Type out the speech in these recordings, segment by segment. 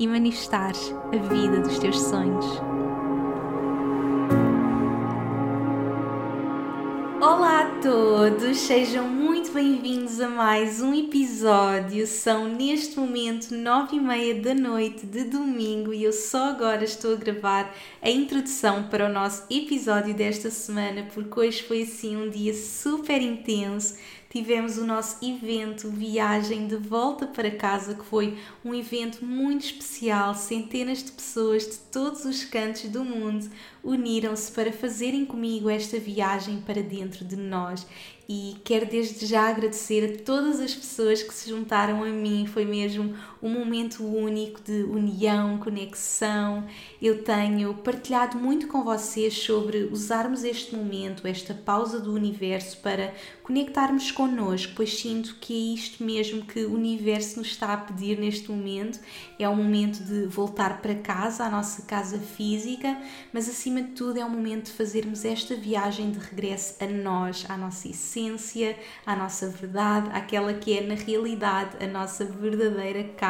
e manifestares a vida dos teus sonhos. Olá a todos, sejam muito bem-vindos a mais um episódio. São neste momento nove e meia da noite de domingo e eu só agora estou a gravar a introdução para o nosso episódio desta semana porque hoje foi assim um dia super intenso tivemos o nosso evento Viagem de Volta para Casa, que foi um evento muito especial. Centenas de pessoas de todos os cantos do mundo uniram-se para fazerem comigo esta viagem para dentro de nós e quero desde já agradecer a todas as pessoas que se juntaram a mim. Foi mesmo um momento único de união, conexão. Eu tenho partilhado muito com vocês sobre usarmos este momento, esta pausa do universo para conectarmos connosco, pois sinto que é isto mesmo que o universo nos está a pedir neste momento. É um momento de voltar para casa, à nossa casa física, mas acima de tudo é um momento de fazermos esta viagem de regresso a nós, à nossa essência, à nossa verdade, àquela que é na realidade a nossa verdadeira casa.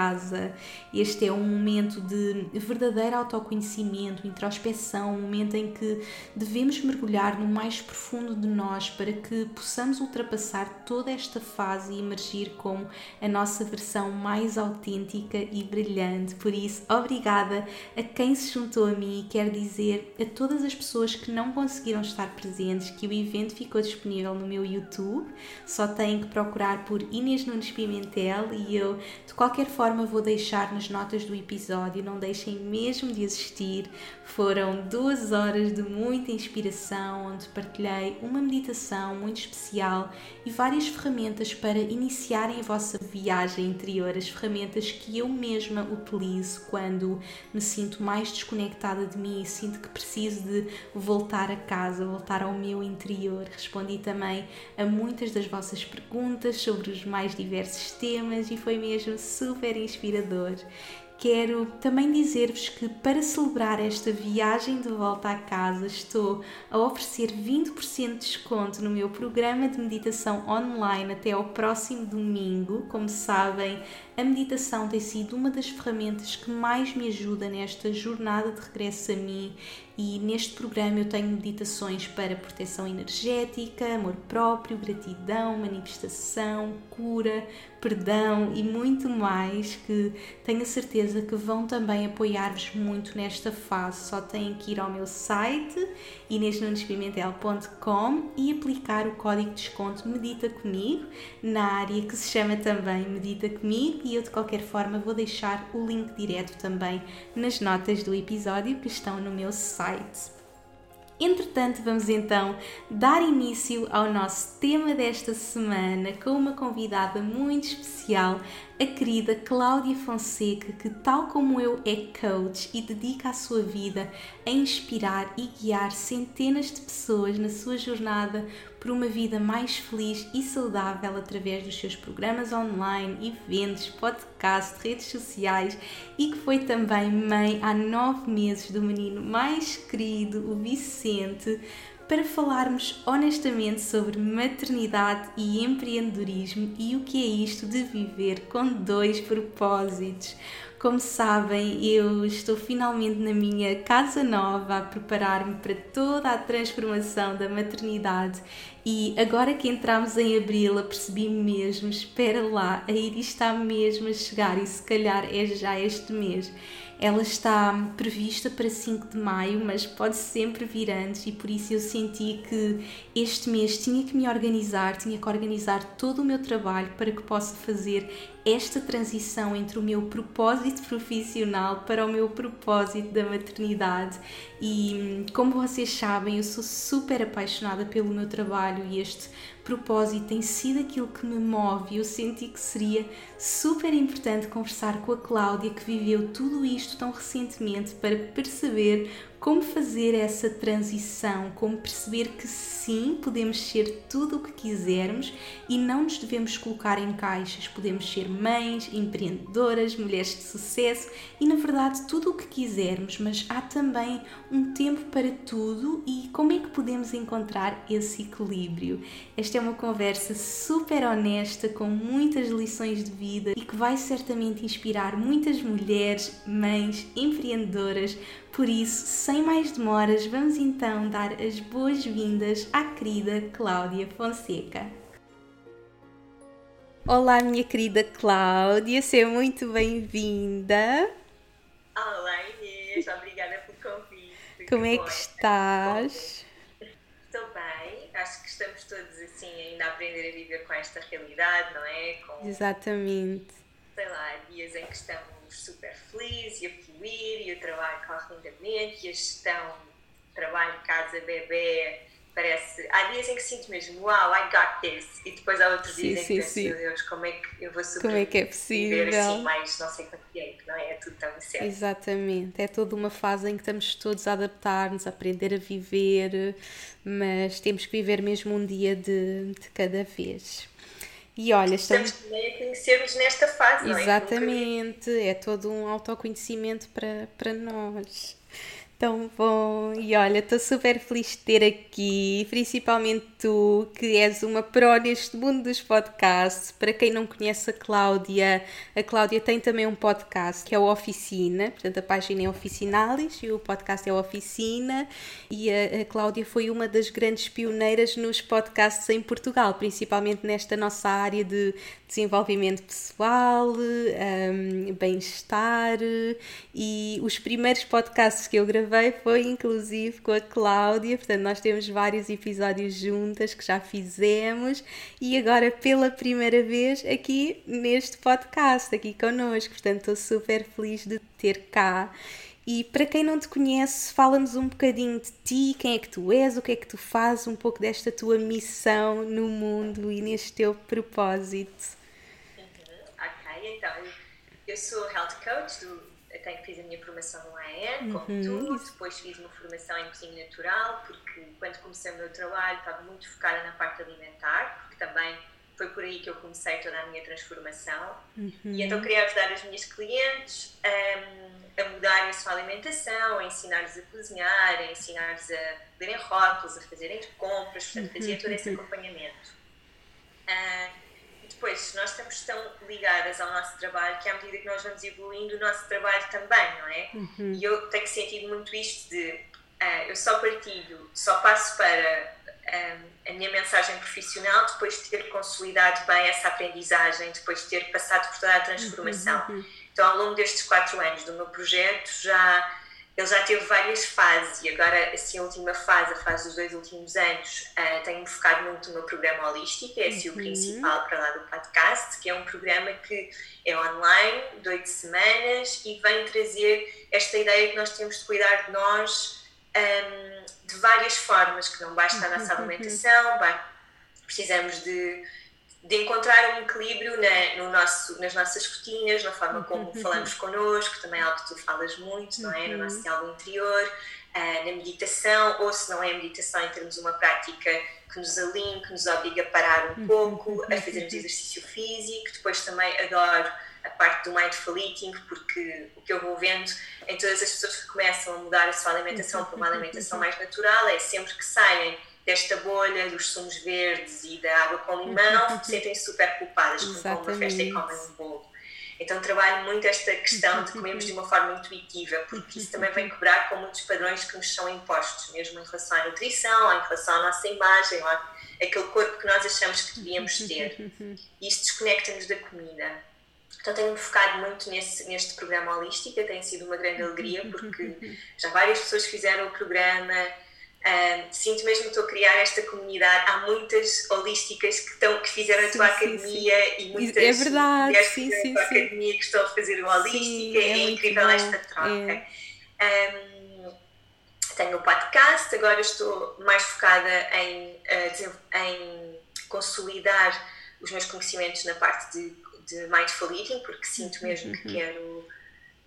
Este é um momento de verdadeiro autoconhecimento, introspeção, um momento em que devemos mergulhar no mais profundo de nós para que possamos ultrapassar toda esta fase e emergir como a nossa versão mais autêntica e brilhante. Por isso, obrigada a quem se juntou a mim e quero dizer a todas as pessoas que não conseguiram estar presentes que o evento ficou disponível no meu YouTube, só têm que procurar por Inês Nunes Pimentel e eu de qualquer forma vou deixar nas notas do episódio, não deixem mesmo de assistir. Foram duas horas de muita inspiração, onde partilhei uma meditação muito especial e várias ferramentas para iniciarem a vossa viagem interior, as ferramentas que eu mesma utilizo quando me sinto mais desconectada de mim e sinto que preciso de voltar a casa, voltar ao meu interior. Respondi também a muitas das vossas perguntas sobre os mais diversos temas e foi mesmo super inspirador. Quero também dizer-vos que para celebrar esta viagem de volta à casa estou a oferecer 20% de desconto no meu programa de meditação online até ao próximo domingo. Como sabem, a meditação tem sido uma das ferramentas que mais me ajuda nesta jornada de regresso a mim e neste programa eu tenho meditações para proteção energética, amor próprio, gratidão, manifestação, cura, perdão e muito mais que tenho a certeza que vão também apoiar-vos muito nesta fase. Só têm que ir ao meu site inesnunespimentel.com e aplicar o código de desconto Medita Comigo na área que se chama também Medita Comigo e eu de qualquer forma vou deixar o link direto também nas notas do episódio que estão no meu site. Entretanto, vamos então dar início ao nosso tema desta semana com uma convidada muito especial, a querida Cláudia Fonseca, que, tal como eu, é coach e dedica a sua vida a inspirar e guiar centenas de pessoas na sua jornada por uma vida mais feliz e saudável através dos seus programas online, eventos, podcasts, redes sociais e que foi também mãe há nove meses do menino mais querido, o Vicente para falarmos honestamente sobre maternidade e empreendedorismo e o que é isto de viver com dois propósitos. Como sabem, eu estou finalmente na minha casa nova a preparar-me para toda a transformação da maternidade e agora que entramos em abril, apercebi mesmo, espera lá, a Iris está mesmo a chegar e se calhar é já este mês. Ela está prevista para 5 de maio, mas pode sempre vir antes, e por isso eu senti que este mês tinha que me organizar, tinha que organizar todo o meu trabalho para que possa fazer esta transição entre o meu propósito profissional para o meu propósito da maternidade. E como vocês sabem, eu sou super apaixonada pelo meu trabalho e este propósito tem sido aquilo que me move eu senti que seria super importante conversar com a Cláudia que viveu tudo isto tão recentemente para perceber como fazer essa transição, como perceber que sim, podemos ser tudo o que quisermos e não nos devemos colocar em caixas. Podemos ser mães, empreendedoras, mulheres de sucesso e, na verdade, tudo o que quisermos, mas há também um tempo para tudo e como é que podemos encontrar esse equilíbrio? Esta é uma conversa super honesta, com muitas lições de vida e que vai certamente inspirar muitas mulheres, mães, empreendedoras por isso, sem mais demoras, vamos então dar as boas-vindas à querida Cláudia Fonseca. Olá, minha querida Cláudia, seja muito bem-vinda. Olá, Inês, obrigada pelo convite. Como é que estás? Estou bem, acho que estamos todos assim ainda a aprender a viver com esta realidade, não é? Com, Exatamente. Sei lá, dias em que estamos super feliz e e o trabalho corre lindamente e a gestão trabalho, casa, bebê parece. Há dias em que sinto mesmo, wow, I got this, e depois há outros sim, dias sim, em que penso, meu Deus, como é que eu vou sobreviver como é que é possível? assim mais não sei quanto tempo, não é? É tudo tão incerto. Exatamente, é toda uma fase em que estamos todos a adaptar-nos, a aprender a viver, mas temos que viver mesmo um dia de, de cada vez. E olha, estamos, estamos também a conhecermos nesta fase, não é? Exatamente, é todo um autoconhecimento para, para nós. Tão bom! E olha, estou super feliz de ter aqui, principalmente tu, que és uma pró neste mundo dos podcasts. Para quem não conhece a Cláudia, a Cláudia tem também um podcast que é o Oficina, portanto a página é Oficinalis e o podcast é Oficina. E a, a Cláudia foi uma das grandes pioneiras nos podcasts em Portugal, principalmente nesta nossa área de desenvolvimento pessoal, um, bem-estar. E os primeiros podcasts que eu gravei foi inclusive com a Cláudia, portanto, nós temos vários episódios juntas que já fizemos e agora pela primeira vez aqui neste podcast, aqui connosco. Portanto, estou super feliz de ter cá. E para quem não te conhece, fala-nos um bocadinho de ti, quem é que tu és, o que é que tu fazes, um pouco desta tua missão no mundo e neste teu propósito. Ok, então eu sou health coach do até que fiz a minha formação no como uhum. tu, depois fiz uma formação em cozinha natural, porque quando comecei o meu trabalho estava muito focada na parte alimentar, porque também foi por aí que eu comecei toda a minha transformação. Uhum. E então queria ajudar as minhas clientes um, a mudarem a sua alimentação, a ensinar-lhes a cozinhar, a ensinar-lhes a lerem rótulos, a fazerem compras, portanto, fazia todo esse uhum. acompanhamento. Uh, depois nós estamos tão ligadas ao nosso trabalho que à medida que nós vamos evoluindo, o nosso trabalho também, não é? Uhum. E eu tenho sentido muito isto de uh, eu só partilho, só passo para um, a minha mensagem profissional depois de ter consolidado bem essa aprendizagem, depois de ter passado por toda a transformação. Uhum. Então, ao longo destes quatro anos do meu projeto, já ele já teve várias fases e agora, assim, a última fase, a fase dos dois últimos anos, uh, tenho-me focado muito no meu programa holístico, é assim uhum. o principal para lá do podcast, que é um programa que é online, de oito semanas e vem trazer esta ideia que nós temos de cuidar de nós um, ehm, de várias formas, que não basta a nossa alimentação, precisamos de de encontrar um equilíbrio na, no nosso, nas nossas rotinas, na forma como uhum. falamos connosco, também é algo que tu falas muito, não é? No nosso uhum. diálogo interior, uh, na meditação, ou se não é meditação, em termos de uma prática que nos alinhe, que nos obriga a parar um uhum. pouco, a fazermos exercício físico. Depois também adoro a parte do mindful eating, porque o que eu vou vendo em todas as pessoas que começam a mudar a sua alimentação para uma alimentação mais natural é sempre que saem desta bolha dos sumos verdes e da água com limão, sentem-se super culpadas porque vão uma festa e comem um bolo. Então trabalho muito esta questão de comermos de uma forma intuitiva, porque isso também vem quebrar com muitos padrões que nos são impostos, mesmo em relação à nutrição, em relação à nossa imagem, aquele corpo que nós achamos que devíamos ter. E isso desconecta-nos da comida. Então tenho-me focado muito nesse, neste programa holístico, tem sido uma grande alegria, porque já várias pessoas fizeram o programa, sinto mesmo que estou a criar esta comunidade. Há muitas holísticas que, estão, que fizeram a tua sim, academia sim. e muitas é verdade, sim, que fizeram a tua academia que estão a fazer o holística. é, é incrível esta troca. É. Um, tenho o um podcast, agora estou mais focada em, uh, em consolidar os meus conhecimentos na parte de, de mindful eating, porque sinto mesmo que uhum. quero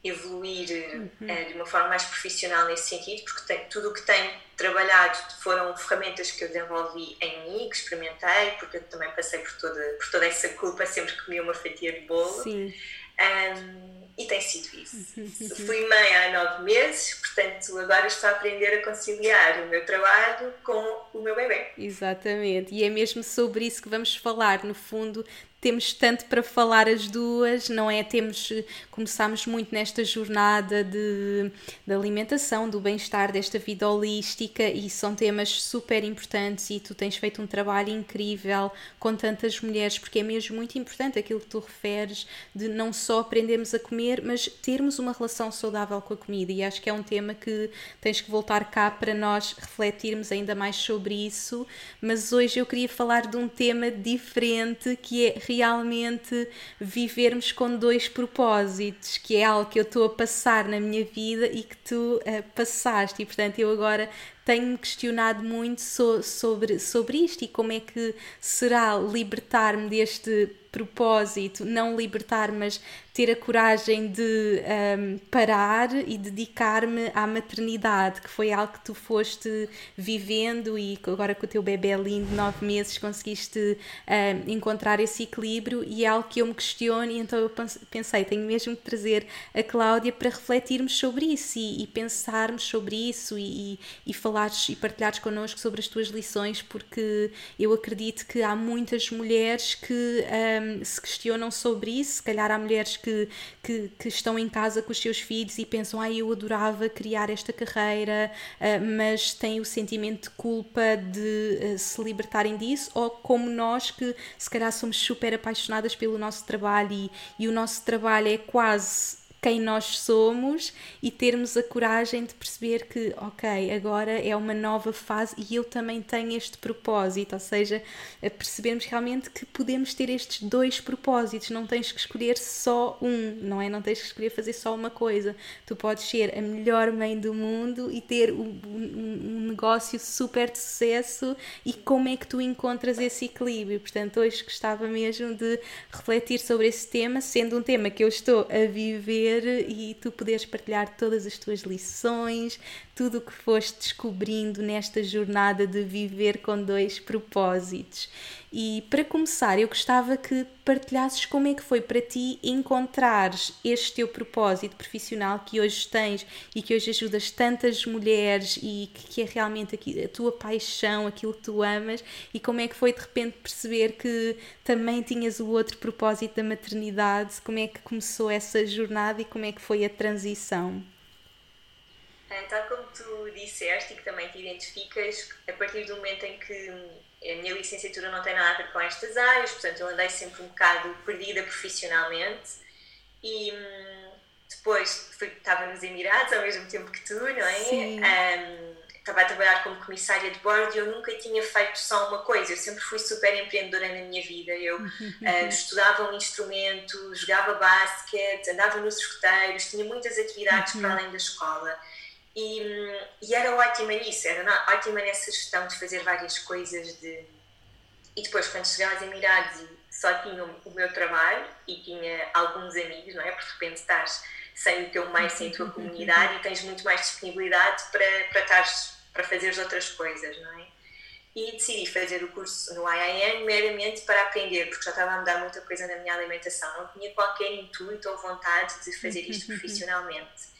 evoluir uhum. uh, de uma forma mais profissional nesse sentido, porque tem, tudo o que tenho trabalhado foram ferramentas que eu desenvolvi em mim, que experimentei, porque eu também passei por toda, por toda essa culpa sempre que comia uma fatia de bolo. Sim. Um, e tem sido isso. Fui mãe há nove meses, portanto agora estou a aprender a conciliar o meu trabalho com o meu bebê. Exatamente, e é mesmo sobre isso que vamos falar. No fundo, temos tanto para falar as duas, não é? Temos, começámos muito nesta jornada de, de alimentação, do bem-estar, desta vida holística e são temas super importantes e tu tens feito um trabalho incrível com tantas mulheres, porque é mesmo muito importante aquilo que tu referes de não só aprendermos a comer, mas termos uma relação saudável com a comida e acho que é um tema que tens que voltar cá para nós refletirmos ainda mais sobre isso, mas hoje eu queria falar de um tema diferente que é realmente vivermos com dois propósitos, que é algo que eu estou a passar na minha vida e que tu uh, passaste. E portanto, eu agora tenho-me questionado muito so, sobre, sobre isto e como é que será libertar-me deste propósito, não libertar, mas ter a coragem de um, parar e dedicar-me à maternidade, que foi algo que tu foste vivendo e agora com o teu bebê lindo, nove meses, conseguiste um, encontrar esse equilíbrio e é algo que eu me questiono e então eu pensei, tenho mesmo que trazer a Cláudia para refletirmos sobre isso e, e pensarmos sobre isso e, e, e falares e partilhares connosco sobre as tuas lições, porque eu acredito que há muitas mulheres que um, se questionam sobre isso, se calhar há mulheres que, que, que, estão em casa com os seus filhos e pensam, ah, eu adorava criar esta carreira, uh, mas têm o sentimento de culpa de uh, se libertarem disso, ou como nós que se calhar somos super apaixonadas pelo nosso trabalho e, e o nosso trabalho é quase quem nós somos e termos a coragem de perceber que, ok, agora é uma nova fase e eu também tenho este propósito, ou seja, percebermos realmente que podemos ter estes dois propósitos, não tens que escolher só um, não é? Não tens que escolher fazer só uma coisa. Tu podes ser a melhor mãe do mundo e ter um, um, um negócio super de sucesso e como é que tu encontras esse equilíbrio. Portanto, hoje gostava mesmo de refletir sobre esse tema, sendo um tema que eu estou a viver e tu poderes partilhar todas as tuas lições, tudo o que foste descobrindo nesta jornada de viver com dois propósitos. E para começar, eu gostava que partilhasses como é que foi para ti encontrares este teu propósito profissional que hoje tens e que hoje ajudas tantas mulheres e que é realmente a tua paixão, aquilo que tu amas, e como é que foi de repente perceber que também tinhas o outro propósito da maternidade, como é que começou essa jornada e como é que foi a transição? Tal como tu disseste e que também te identificas, a partir do momento em que a minha licenciatura não tem nada a ver com estas áreas, portanto eu andei sempre um bocado perdida profissionalmente e hum, depois fui, estava nos Emirados ao mesmo tempo que tu, não é? Um, estava a trabalhar como comissária de bordo e eu nunca tinha feito só uma coisa, eu sempre fui super empreendedora na minha vida. Eu uh, estudava um instrumento, jogava basquete, andava nos escuteiros, tinha muitas atividades para uhum. além da escola. E, e era ótima nisso, era ótima nessa gestão de fazer várias coisas. De... E depois, quando cheguei aos Emirados e só tinha o meu trabalho e tinha alguns amigos, não é? Porque de repente estás sem o teu meio, sem a tua comunidade e tens muito mais disponibilidade para, para, estares, para outras coisas, não é? E decidi fazer o curso no IIN meramente para aprender, porque já estava a mudar muita coisa na minha alimentação. Não tinha qualquer intuito ou vontade de fazer isto profissionalmente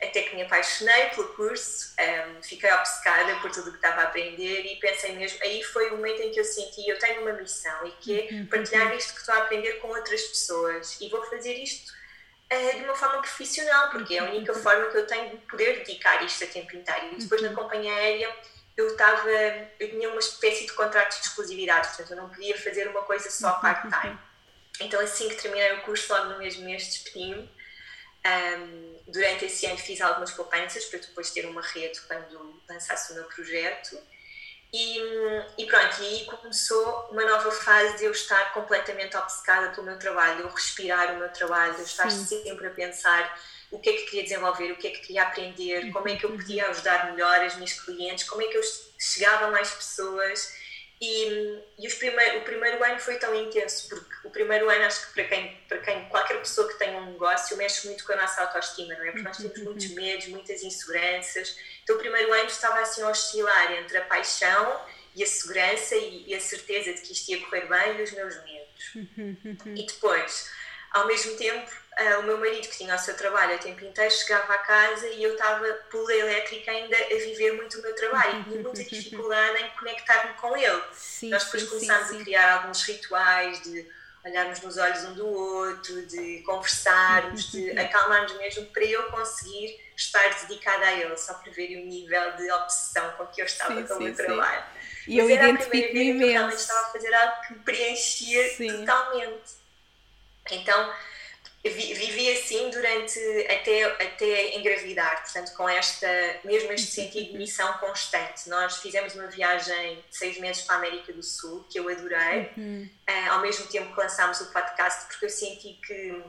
até que me apaixonei pelo curso, um, fiquei obcecada por tudo o que estava a aprender e pensei mesmo, aí foi o momento em que eu senti, eu tenho uma missão e que é uhum. partilhar isto que estou a aprender com outras pessoas e vou fazer isto uh, de uma forma profissional, porque é a única uhum. forma que eu tenho de poder dedicar isto a tempo inteiro. E depois na uhum. companhia aérea eu estava, eu tinha uma espécie de contrato de exclusividade, portanto eu não podia fazer uma coisa só part-time. Então assim que terminei o curso, logo no mesmo mês despedi-me um, durante esse ano fiz algumas poupanças para depois ter uma rede quando lançasse o meu projeto. E, e, pronto, e aí começou uma nova fase de eu estar completamente obcecada pelo meu trabalho, eu respirar o meu trabalho, eu estar Sim. sempre a pensar o que é que queria desenvolver, o que é que queria aprender, como é que eu podia ajudar melhor as minhas clientes, como é que eu chegava a mais pessoas E, e os primeir, o primeiro ano foi tão intenso, porque o primeiro ano acho que para quem, para quem, qualquer pessoa que tenha um negócio, mexe muito com a nossa autoestima, não é? Porque nós temos muitos medos, muitas inseguranças. Então o primeiro ano estava assim a oscilar entre a paixão e a segurança e, e a certeza de que isto ia correr bem e os meus medos. e depois, ao mesmo tempo, uh, o meu marido, que tinha o seu trabalho o tempo inteiro, chegava a casa e eu estava pela elétrica ainda a viver muito o meu trabalho e tinha muita dificuldade em conectar-me com ele. Sim, Nós depois sim, começámos sim, a criar alguns rituais de olharmos nos olhos um do outro, de conversarmos, de acalmarmos mesmo para eu conseguir estar dedicada a ele, só para ver o nível de obsessão com que eu estava sim, com o meu trabalho. E Mas eu identifico-me imenso. Eu realmente estava a fazer algo que me preenchia totalmente. Então, vivi assim durante até, até engravidar, portanto, com esta, mesmo este sentido de missão constante. Nós fizemos uma viagem de seis meses para a América do Sul, que eu adorei, uhum. uh, ao mesmo tempo que lançámos o podcast, porque eu senti que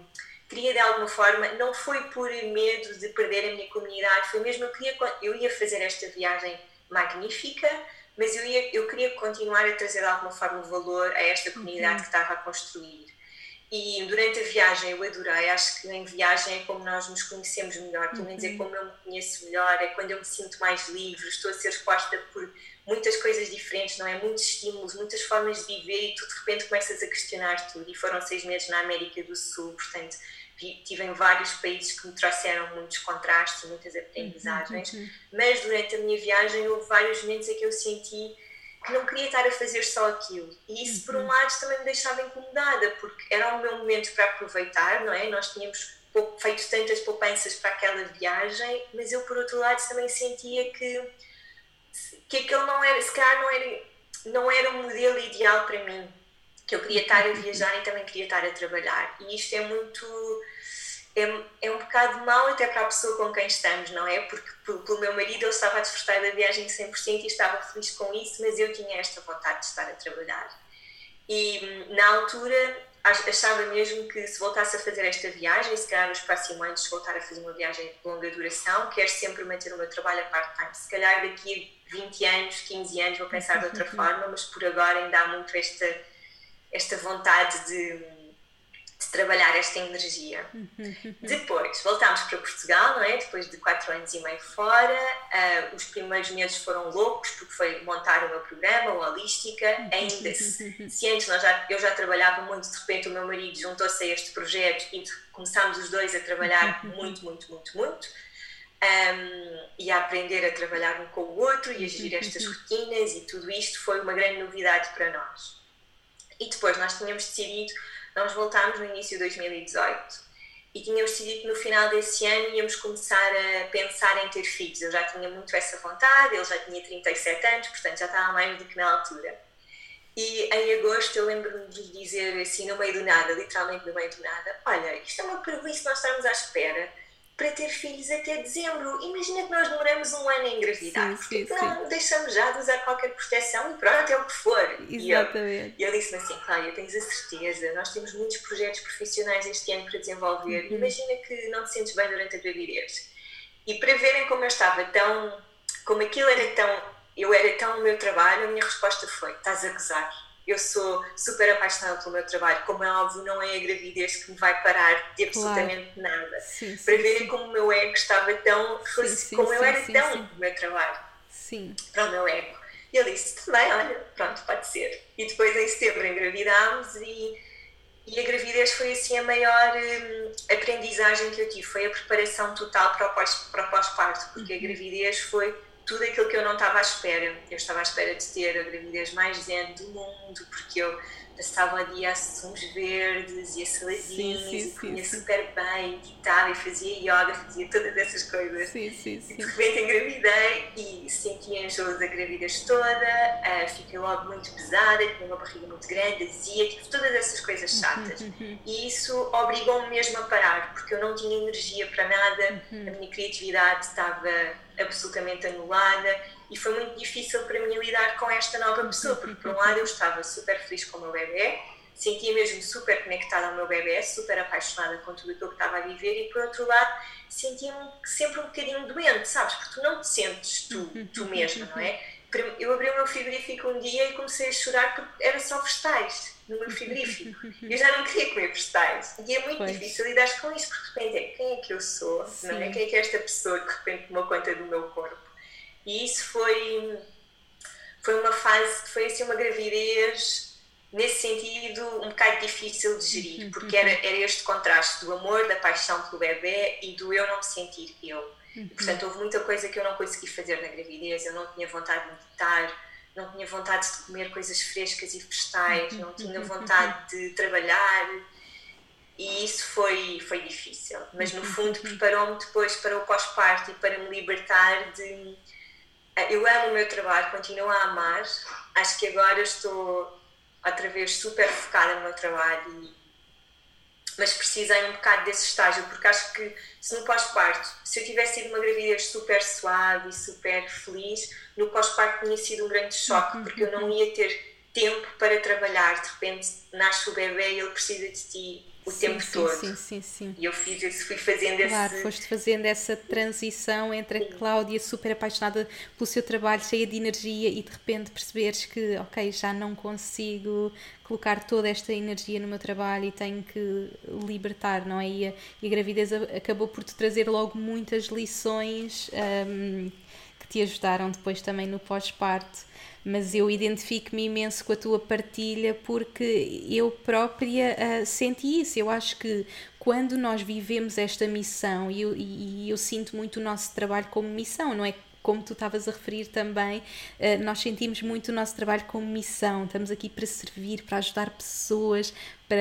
queria de alguma forma, não foi por medo de perder a minha comunidade, foi mesmo eu queria, eu ia fazer esta viagem magnífica, mas eu, ia, eu queria continuar a trazer de alguma forma valor a esta comunidade uhum. que estava a construir. E durante a viagem eu adorei, acho que em viagem é como nós nos conhecemos melhor, pelo menos é uhum. como eu me conheço melhor, é quando eu me sinto mais livre, estou a ser exposta por muitas coisas diferentes, não é? Muitos estímulos, muitas formas de viver e tu de repente começas a questionar tudo. E foram seis meses na América do Sul, portanto, tive em vários países que me trouxeram muitos contrastes, muitas aprendizagens, uhum. mas durante a minha viagem houve vários momentos em que eu senti não queria estar a fazer só aquilo. E isso, por um uhum. lado, também me deixava incomodada, porque era o meu momento para aproveitar, não é? Nós tínhamos feito tantas poupanças para aquela viagem, mas eu, por outro lado, também sentia que, que aquele não era, se calhar, não era, não era um modelo ideal para mim. Que eu queria estar a viajar e também queria estar a trabalhar. E isto é muito é, é um bocado mau até para a pessoa com quem estamos, não é? Porque pelo meu marido ele estava a desfrutar da viagem 100% e estava feliz com isso, mas eu tinha esta vontade de estar a trabalhar. E hum, na altura achava mesmo que se voltasse a fazer esta viagem, se calhar nos próximos anos voltar a fazer uma viagem de longa duração, quero sempre manter o meu trabalho a part-time. Se calhar daqui a 20 anos, 15 anos vou pensar de outra forma, mas por agora ainda há muito esta, esta vontade de de trabalhar esta energia. Depois voltámos para Portugal, não é? Depois de quatro anos e meio fora, uh, os primeiros meses foram loucos porque foi montar o meu programa, o Holística. Ainda se, se antes já, eu já trabalhava muito, de repente o meu marido juntou-se a este projeto e começámos os dois a trabalhar muito, muito, muito, muito. Um, e a aprender a trabalhar um com o outro e a gerir estas rotinas e tudo isto foi uma grande novidade para nós. E depois nós tínhamos decidido nós voltámos no início de 2018 e tínhamos decidido que no final desse ano íamos começar a pensar em ter filhos. Eu já tinha muito essa vontade, ele já tinha 37 anos, portanto já estava mais do que na altura. E em agosto eu lembro-me de dizer assim, no meio do nada, literalmente no meio do nada: Olha, isto é uma preguiça, nós estamos à espera para ter filhos até dezembro. Imagina que nós demoramos um ano a engravidar. Sim, sim, então sim. deixamos já de usar qualquer proteção e pronto, é o que for. Exatamente. E ele, disse-me assim, Cláudia, tens a certeza, nós temos muitos projetos profissionais este ano para desenvolver. Uhum. Imagina que não te sentes bem durante a gravidez. E para verem como eu estava tão, como aquilo era tão, eu era tão o meu trabalho, a minha resposta foi, estás a gozar eu sou super apaixonada pelo meu trabalho. Como é óbvio, não é a gravidez que me vai parar de absolutamente claro. nada. Sim, sim, para verem sim. como o meu ego estava tão. como eu era tão no meu trabalho. Sim. Para o meu ego. E ele disse: também, olha, pronto, pode ser. E depois em setembro engravidámos e. E a gravidez foi assim a maior hum, aprendizagem que eu tive, foi a preparação total para o pós-parto, porque a uhum. gravidez foi tudo aquilo que eu não estava à espera. Eu estava à espera de ter a gravidez mais zen do mundo, porque eu passava o dia a sons verdes e a sim, sim, e comia sim, super bem, meditava e fazia yoga, fazia todas essas coisas. Sim, sim, sim. E de repente engravidei e sentia enjoo da gravidez toda, uh, fiquei logo muito pesada, tinha uma barriga muito grande, azia, tipo, todas essas coisas chatas. Uhum. E isso obrigou-me mesmo a parar, porque eu não tinha energia para nada, uhum. a minha criatividade estava absolutamente anulada e foi muito difícil para mim lidar com esta nova pessoa, porque por um lado eu estava super feliz com o meu bebê, sentia mesmo super conectada ao meu bebê, super apaixonada com tudo aquilo que estava a viver e por outro lado sentia-me sempre um bocadinho doente, sabes? Porque tu não te sentes tu, tu mesma, não é? eu abri o meu frigorífico um dia e comecei a chorar porque era só vegetais no meu frigorífico. eu já não queria comer vegetais. E é muito pois. difícil lidar com isso, porque de repente é quem é que eu sou? Não é? Quem é que é esta pessoa que de repente tomou conta do meu corpo? E isso foi, foi uma fase foi assim uma gravidez nesse sentido um bocado difícil de gerir, uhum, porque era, uhum. era este contraste do amor, da paixão pelo bebê e do eu não me sentir eu. E, portanto, houve muita coisa que eu não consegui fazer na gravidez, eu não tinha vontade de meditar, não tinha vontade de comer coisas frescas e vegetais, não tinha vontade de trabalhar e isso foi, foi difícil. Mas no fundo preparou-me depois para o pós-parto e para me libertar de. Eh, eu amo o meu trabalho, continuo a amar, acho que agora estou outra vez super focada no meu trabalho e mas precisei um bocado desse estágio, porque acho que se no pós-parto, se eu tivesse tido uma gravidez super suave e super feliz, no pós-parto tinha sido um grande choque, uhum. porque eu não ia ter tempo para trabalhar. De repente nasce o bebê e ele precisa de ti o sim, tempo sim, todo. Sim, sim, sim. E eu fiz isso, fui fazendo claro, esse... foste fazendo essa transição entre a Cláudia super apaixonada pelo seu trabalho, cheia de energia e de repente perceberes que, ok, já não consigo colocar toda esta energia no meu trabalho e tenho que libertar, não é? E a, e a gravidez acabou por te trazer logo muitas lições um, te ajudaram depois também no pós-parto mas eu identifico-me imenso com a tua partilha porque eu própria uh, senti isso. Eu acho que quando nós vivemos esta missão, e eu, e eu sinto muito o nosso trabalho como missão, não é? Como tu estavas a referir também, eh, nós sentimos muito o nosso trabalho como missão. Estamos aqui para servir, para ajudar pessoas, para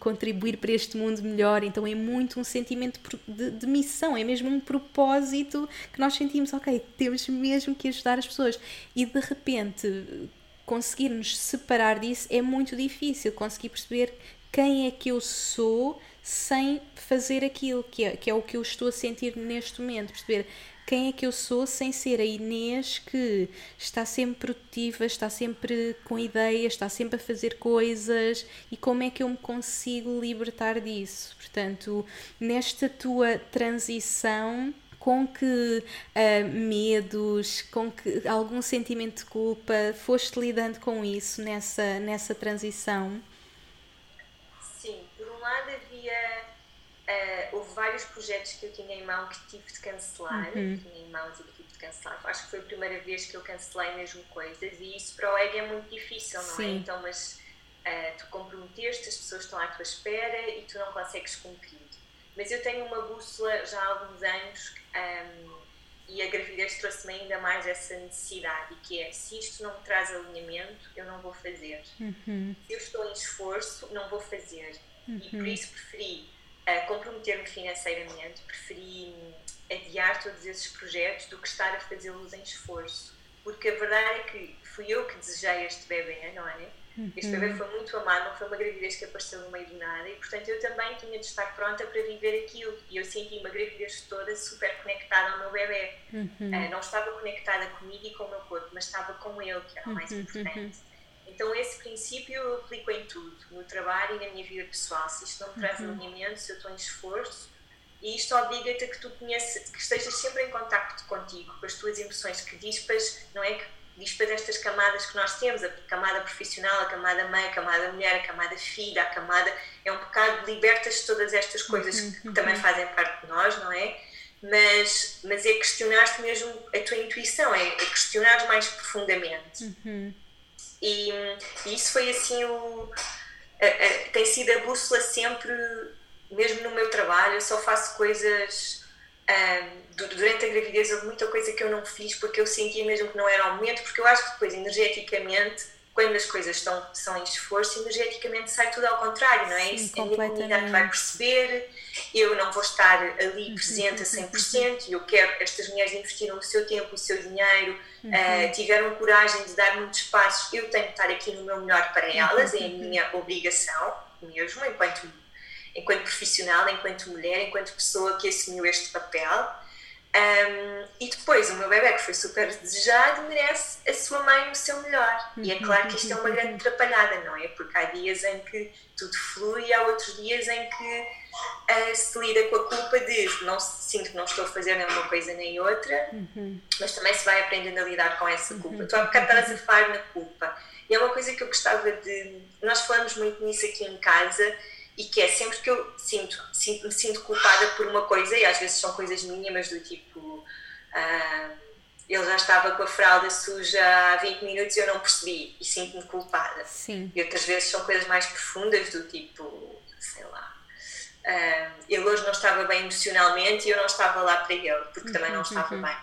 contribuir para este mundo melhor. Então é muito um sentimento de, de, missão, é mesmo um propósito que nós sentimos, ok, temos mesmo que ajudar as pessoas. E de repente conseguir nos separar disso é muito difícil, conseguir perceber quem é que eu sou sem fazer aquilo que é, que é o que eu estou a sentir neste momento, perceber quem é que eu sou sem ser a Inês que está sempre produtiva, está sempre com ideias, está sempre a fazer coisas e como é que eu me consigo libertar disso. Portanto, nesta tua transição com que uh, medos, com que algum sentimento de culpa, foste lidando com isso nessa, nessa transição? Sim, por um lado Uh, houve vários projetos que eu tinha em mão que tive de cancelar, uhum. tinha em mãos e que tive de cancelar. Acho que foi a primeira vez que eu cancelei mesmo coisas e isso para o ego é muito difícil, não é? Sim. é? Então, mas uh, tu comprometeste, as pessoas estão à tua espera e tu não consegues cumprir. Mas eu tenho uma bússola já há alguns anos um, ehm, e a gravidez trouxe-me ainda mais essa necessidade, que é se isto não me traz alinhamento, eu não vou fazer. Uhum. Se eu estou em esforço, não vou fazer. Uhum. E por uhum. isso preferi uh, comprometer-me financeiramente, preferi adiar todos esses projetos do que estar a fazê-los em esforço. Porque a verdade é que fui eu que desejei este bebê, não é? Uhum. Este bebê foi muito amado, não foi uma gravidez que apareceu no meio do nada e, portanto, eu também tinha de estar pronta para viver aquilo. E eu senti uma gravidez toda super conectada ao meu bebê. Uhum. Uh, não estava conectada comigo e com o meu corpo, mas estava com ele, que era o mais uhum. Então, esse princípio eu aplico em tudo, no trabalho e na minha vida pessoal. Se isto não me traz uhum. alinhamento, se eu estou em esforço, e isto obriga-te a que tu conheças, que estejas sempre em contacto contigo, com as tuas emoções, que dispas, não é? Que dispas estas camadas que nós temos, a camada profissional, a camada mãe, a camada mulher, a camada filha, a camada. É um bocado libertas todas estas coisas uhum. que também fazem parte de nós, não é? Mas, mas é questionar-te mesmo a tua intuição, é, é questionar mais profundamente. Uhum. E, e isso foi assim o. A, a, tem sido a bússola sempre, mesmo no meu trabalho, eu só faço coisas. Um, durante a gravidez houve muita coisa que eu não fiz porque eu sentia mesmo que não era o momento, porque eu acho que depois energeticamente quando as coisas estão, são em esforço, energeticamente sai tudo ao contrário, não é? Sim, Isso, a minha comunidade vai perceber, eu não vou estar ali uhum, presente a 100% uhum, uhum. e eu quero, estas mulheres investiram o seu tempo, o seu dinheiro, uhum. uh, tiveram coragem de dar muitos passos, eu tenho que estar aqui no meu melhor para elas, é a minha obrigação mesmo, enquanto, enquanto profissional, enquanto mulher, enquanto pessoa que assumiu este papel. Um, e depois, o meu bebê, que foi super desejado, merece a sua mãe o seu melhor. E é claro que isto é uma grande atrapalhada, não é? Porque há dias em que tudo flui e há outros dias em que uh, se lida com a culpa de não sinto que não estou a fazer nem uma coisa nem outra, uhum. mas também se vai aprendendo a lidar com essa culpa. Uhum. Tu há bocado a falar na culpa. E é uma coisa que eu gostava de. Nós falamos muito nisso aqui em casa e que é sempre que eu sinto, sinto me sinto culpada por uma coisa, e às vezes são coisas mínimas do tipo. Uh, ele já estava com a fralda suja há 20 minutos e eu não percebi e sinto-me culpada. Sim. E outras vezes são coisas mais profundas, do tipo, sei lá, uh, ele hoje não estava bem emocionalmente e eu não estava lá para ele, porque também não estava uhum. bem.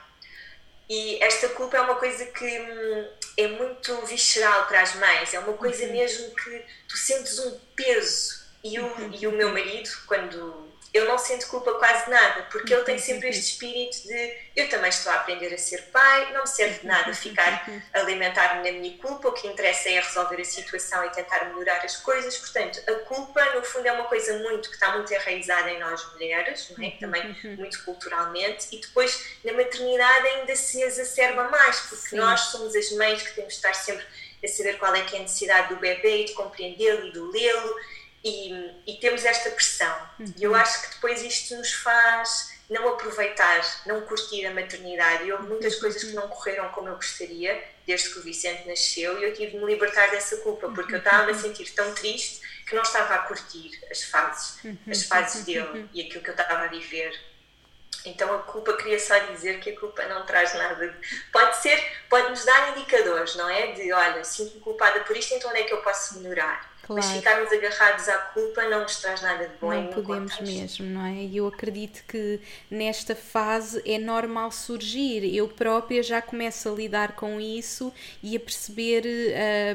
E esta culpa é uma coisa que hum, é muito visceral para as mães, é uma coisa uhum. mesmo que tu sentes um peso. E o, uhum. e o meu marido, quando eu não sinto culpa quase nada, porque ele tem sempre este espírito de eu também estou a aprender a ser pai, não me serve de nada ficar a alimentar-me na minha culpa, o que interessa é resolver a situação e tentar melhorar as coisas. Portanto, a culpa, no fundo, é uma coisa muito que está muito enraizada em nós mulheres, não é? também muito culturalmente, e depois na maternidade ainda se exacerba mais, porque Sim. nós somos as mães que temos de estar sempre a saber qual é que é a necessidade do bebê e de compreendê-lo e de lê-lo e, e temos esta pressão. Uhum. E eu acho que depois isto nos faz não aproveitar, não curtir a maternidade. E houve muitas coisas que não correram como eu gostaria, desde que o Vicente nasceu, e eu tive de me libertar dessa culpa, porque eu estava a sentir tão triste que não estava a curtir as fases, as fases dele e aquilo que eu estava a viver. Então a culpa queria só dizer que a culpa não traz nada. Pode ser, pode nos dar indicadores, não é? De olha, sinto-me culpada por isto, então onde é que eu posso melhorar? Claro. Mas ficarmos agarrados à culpa não nos traz nada de bom. Não podemos contexto. mesmo, não é? E eu acredito que nesta fase é normal surgir. Eu própria já começo a lidar com isso e a perceber,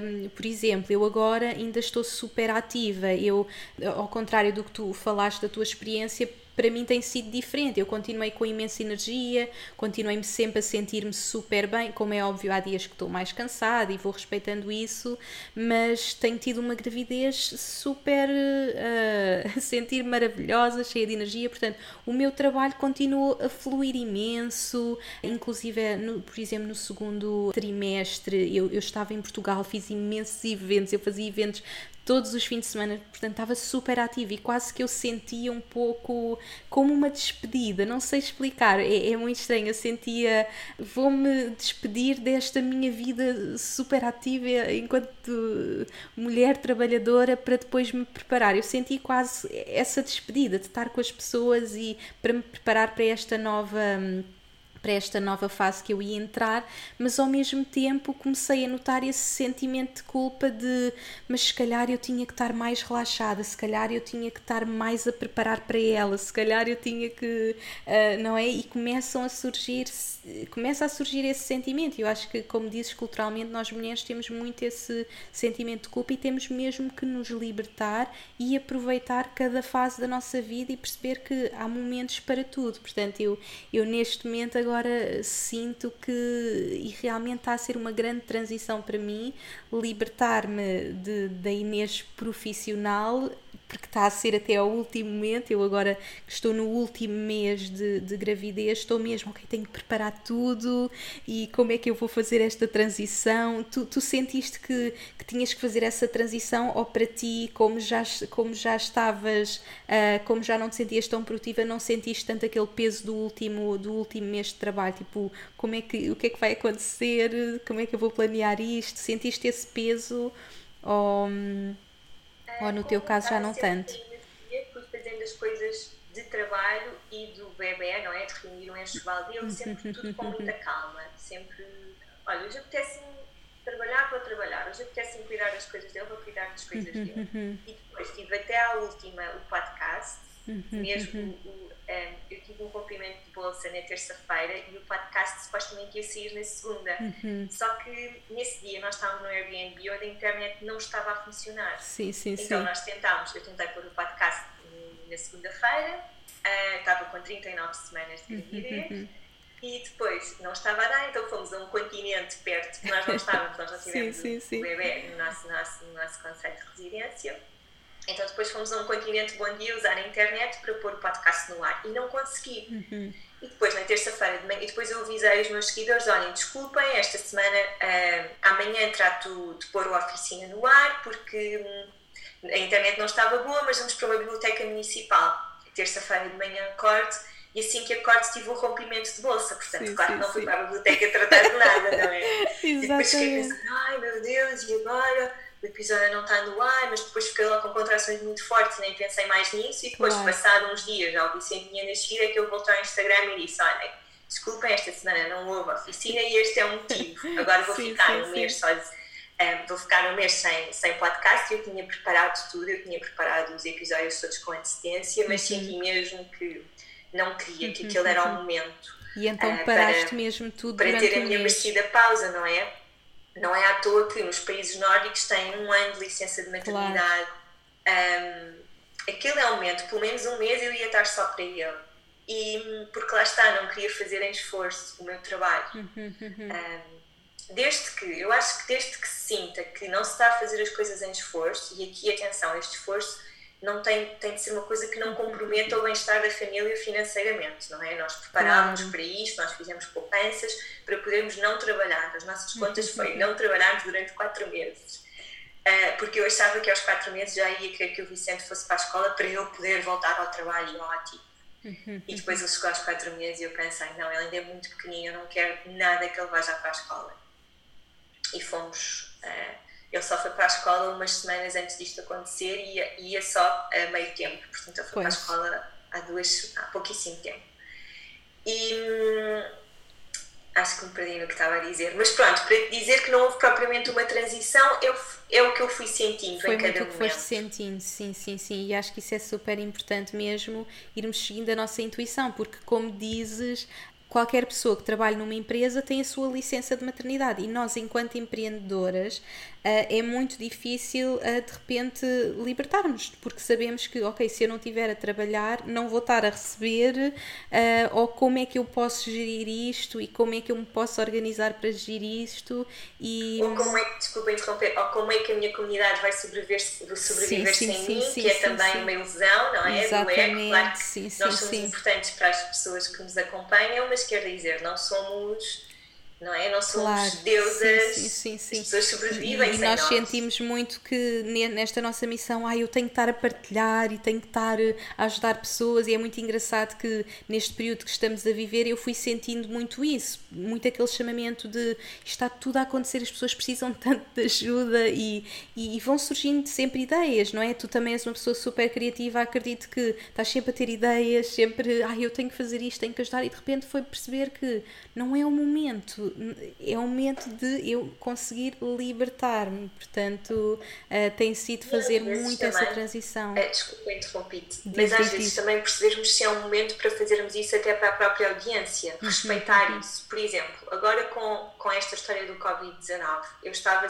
um, por exemplo, eu agora ainda estou super ativa. Eu, ao contrário do que tu falaste da tua experiência, para mim tem sido diferente. Eu continuei com imensa energia, continuei-me sempre a sentir-me super bem. Como é óbvio, há dias que estou mais cansada e vou respeitando isso, mas tenho tido uma gravidez super uh, a sentir maravilhosa, cheia de energia. Portanto, o meu trabalho continua a fluir imenso. Inclusive, no, por exemplo, no segundo trimestre, eu, eu estava em Portugal, fiz imensos eventos, eu fazia eventos todos os fins de semana, portanto estava super ativa e quase que eu sentia um pouco como uma despedida, não sei explicar, é, é muito estranho, eu sentia vou-me despedir desta minha vida super ativa enquanto mulher trabalhadora para depois me preparar, eu senti quase essa despedida de estar com as pessoas e para me preparar para esta nova para esta nova fase que eu ia entrar, mas ao mesmo tempo comecei a notar esse sentimento de culpa de mas se calhar eu tinha que estar mais relaxada, se calhar eu tinha que estar mais a preparar para ela, se calhar eu tinha que, uh, não é? E começam a surgir, começa a surgir esse sentimento. Eu acho que, como dizes, culturalmente nós mulheres temos muito esse sentimento de culpa e temos mesmo que nos libertar e aproveitar cada fase da nossa vida e perceber que há momentos para tudo. Portanto, eu, eu neste momento agora agora sinto que, e realmente está a ser uma grande transição para mim, libertar-me da Inês profissional porque está a ser até ao último momento. Eu agora que estou no último mês de, de gravidez, estou mesmo, ok, tenho que preparar tudo e como é que eu vou fazer esta transição? Tu, tu sentiste que, que tinhas que fazer essa transição ou para ti, como já, como já estavas, uh, como já não te sentias tão produtiva, não sentiste tanto aquele peso do último, do último mês de trabalho? Tipo, como é que, o que é que vai acontecer? Como é que eu vou planear isto? Sentiste esse peso? Ou, ou no teu caso já não tanto? Fui fazendo as coisas de trabalho e do bebê, não é? De reunir um enxoval dele, sempre tudo com muita calma. Sempre, olha, hoje apetece-me trabalhar, vou trabalhar. Hoje apetece-me cuidar das coisas dele, vou cuidar das coisas dele. E depois tive até à última o podcast, mesmo o, um, tive um cumprimento de bolsa na terça-feira e o podcast supostamente ia sair na segunda. Uhum. Só que nesse dia nós estávamos no Airbnb onde a internet não estava a funcionar. Sim, sim, então sim. nós tentámos, eu tentei pôr o podcast na segunda-feira, uh, estava com 39 semanas de gravidez. Uhum. E depois não estava a dar, então fomos a um continente perto, que nós não estávamos, nós não tivemos sim, sim, sim. o bebê no nosso, nosso, no nosso conceito de residência. Então depois fomos a um continente bom dia usar a internet para pôr o podcast no ar e não consegui. Uhum. E depois na terça-feira de manhã, e depois eu avisei os meus seguidores, olhem, desculpem, esta semana, uh, amanhã trato de pôr a oficina no ar porque hum, a internet não estava boa, mas vamos para uma biblioteca municipal. terça-feira de manhã acordo e assim que acordo tive um rompimento de bolsa, portanto, sim, claro que não fui sim. para a biblioteca tratar de nada, não é? Exatamente. E depois fiquei pensando, ai meu Deus, e agora? O episódio não está no ar, mas depois fiquei lá com contrações muito fortes, nem pensei mais nisso, e depois, claro. passado uns dias, já o Vicente tinha nascido, é que eu voltei ao Instagram e disse, olha, desculpem, esta semana não houve oficina e este é o motivo, agora vou ficar um mês só um, vou ficar um mês sem, sem podcast eu tinha preparado tudo, eu tinha preparado os episódios todos com antecedência, mas uhum. senti mesmo que não queria, que aquele era o uhum. momento. E então uh, paraste para, mesmo tudo para ter a minha merecida pausa, não é? Não é à toa que nos países nórdicos têm um ano de licença de maternidade. Claro. Um, aquele é o momento, pelo menos um mês eu ia estar só para ele. E porque lá está, não queria fazer em esforço o meu trabalho. Um, uhum, desde que, eu acho que desde que se sinta que não se está a fazer as coisas em esforço, e aqui atenção, este esforço não tem, tem de ser uma coisa que não comprometa o bem-estar da família financeiramente, não é? Nós preparámos para isto, nós fizemos poupanças para podermos não trabalhar. As nossas contas foi não trabalharmos durante quatro meses. Uh, porque eu achava que aos quatro meses já ia querer que o Vicente fosse para a escola para eu poder voltar ao trabalho ótimo. E depois ele chegou aos quatro meses e eu pensei, não, ele ainda é muito pequenino, eu não quero nada que ele vá já para a escola. E fomos... Uh, ele só foi para a escola umas semanas antes disto acontecer e ia, ia só a meio tempo, portanto ele foi pois. para a escola há, duas, há pouquíssimo tempo. E hum, acho que me perdi no que estava a dizer, mas pronto, para dizer que não houve propriamente uma transição, eu, é o que eu fui sentindo foi em cada momento. Foi muito o que foste sentindo, sim, sim, sim, e acho que isso é super importante mesmo, irmos seguindo a nossa intuição, porque como dizes, qualquer pessoa que trabalhe numa empresa tem a sua licença de maternidade e nós, enquanto empreendedoras, é muito difícil eh, de repente libertarmos, porque sabemos que, ok, se eu não estiver a trabalhar, não vou estar a receber, eh, ou como é que eu posso gerir isto e como é que eu me posso organizar para gerir isto. E... Ou como é que, desculpa interromper, ou como é que a minha comunidade vai sobreviver, sobreviver sim, sem sim, mim, sim, que é também uma ilusão, não é? Exatamente, ego, claro que nós somos importantes para as pessoas que nos acompanham, mas quer dizer, não somos não é? Não somos claro, deusas, sim, sim, sim, as pessoas sobrevivem E, nós, nós, sentimos muito que nesta nossa missão, ah, eu tenho que estar a partilhar e tenho que estar a ajudar pessoas. E é muito engraçado que neste período que estamos a viver eu fui sentindo muito isso, muito aquele chamamento de está tudo a acontecer, as pessoas precisam tanto de ajuda. E, e, e vão surgindo sempre ideias, não é? Tu também és uma pessoa super criativa, acredito que estás sempre a ter ideias, sempre, ah, eu tenho que fazer isto, tenho que ajudar. E de repente foi perceber que não é o momento é um momento de eu conseguir libertar-me, portanto uh, tem sido fazer muito também, essa transição. É, desculpa interrompi-te, mas às vezes também percebermos se é um momento para fazermos isso até para a própria audiência, uhum, respeitar uhum. isso. Por exemplo, agora com, com esta história do Covid-19, eu estava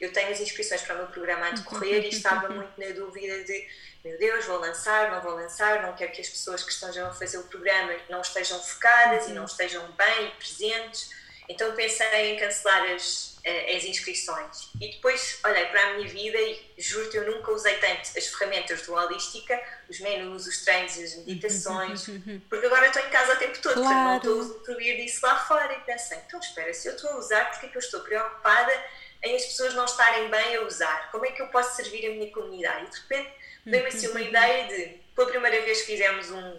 eu tenho as inscrições para o meu programa a decorrer e estava muito na dúvida de meu Deus, vou lançar, não vou lançar, não quero que as pessoas que estejam a fazer o programa não estejam focadas e não estejam bem e presentes então pensei em cancelar as, eh, as inscrições. E depois olhei para a minha vida e juro-te, eu nunca usei tanto as ferramentas do Holística, os menus, os treinos, as meditações, porque agora estou em casa o tempo todo, claro. portanto não estou a usufruir disso lá fora. E pensei, então espera, se eu estou a usar, porque é que eu estou preocupada em as pessoas não estarem bem a usar? Como é que eu posso servir a minha comunidade? E de repente veio-me assim uma ideia de, pela primeira vez que fizemos um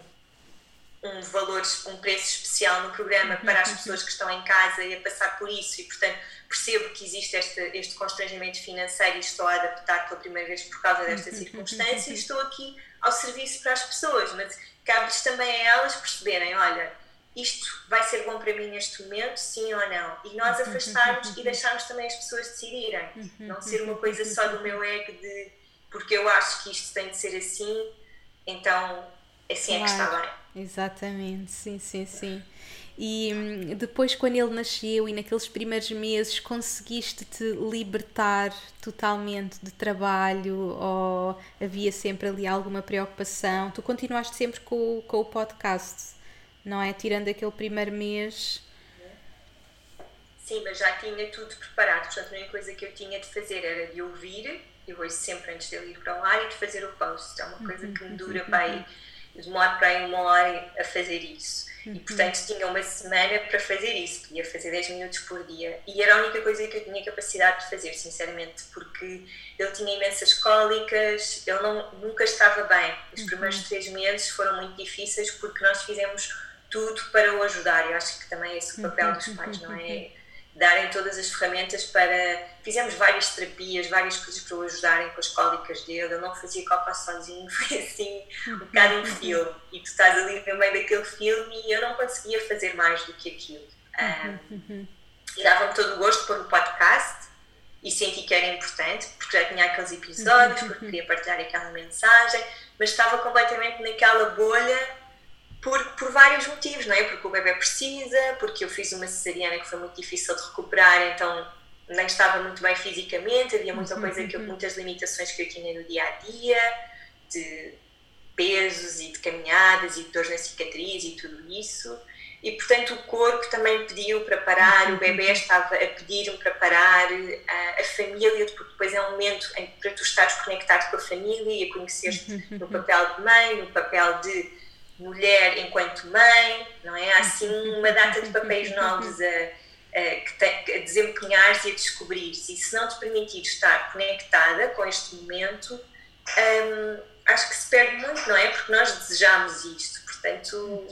um valor, um preço especial no programa para as pessoas que estão em casa e a passar por isso. E, portanto, percebo que existe este, este constrangimento financeiro e estou a adaptar pela primeira vez por causa desta circunstância e estou aqui ao serviço para as pessoas, mas cabe-lhes também a elas perceberem, olha, isto vai ser bom para mim neste momento, sim ou não? E nós afastarmos e deixarmos também as pessoas decidirem. Não ser uma coisa só do meu ego de porque eu acho que isto tem de ser assim, então assim é que está bem. Exatamente, sim, sim, sim. E hum, depois, quando ele nasceu e naqueles primeiros meses, conseguiste-te libertar totalmente de trabalho ou havia sempre ali alguma preocupação? Tu continuaste sempre com, com o podcast, não é? Tirando aquele primeiro mês. Sim, mas já tinha tudo preparado. Portanto, a única coisa que eu tinha de fazer era de ouvir, eu ouço sempre antes de eu ir para o ar, e de fazer o post. É uma coisa que me dura bem demoro para aí uma hora a fazer isso. E portanto tinha uma semana para fazer isso, podia fazer 10 minutos por dia. E era a única coisa que eu tinha capacidade de fazer, sinceramente, porque ele tinha imensas cólicas, ele não, nunca estava bem. Os uhum. primeiros três meses foram muito difíceis porque nós fizemos tudo para o ajudar. Eu acho que também é esse o papel dos pais, não é? Darem todas as ferramentas para. Fizemos várias terapias, várias coisas para o ajudarem com as cólicas dele. Ele não fazia copa sozinho, foi assim um bocado um filme. E tu estás ali no meio daquele filme e eu não conseguia fazer mais do que aquilo. Um, e dava-me todo o gosto pôr no podcast e senti que era importante, porque já tinha aqueles episódios, porque queria partilhar aquela mensagem, mas estava completamente naquela bolha por, por vários motivos, não é? Porque o bebê precisa, porque eu fiz uma cesariana que foi muito difícil de recuperar, então nem estava muito bem fisicamente, havia muita coisa que eu, muitas limitações que eu tinha no dia a dia, de pesos e de caminhadas e de dores na cicatriz e tudo isso. E portanto o corpo também pediu para parar, o bebê estava a pedir-me para parar, a, a, família, porque depois é um momento em, para tu estares conectado com a família e a conhecer-te no papel de mãe, no papel de mulher enquanto mãe, não é? Há assim uma data de papéis novos a, a, que tem, a desempenhar-se e a descobrir-se. E se não te permitir estar conectada com este momento, hum, acho que se perde muito, não é? Porque nós desejamos isto, portanto.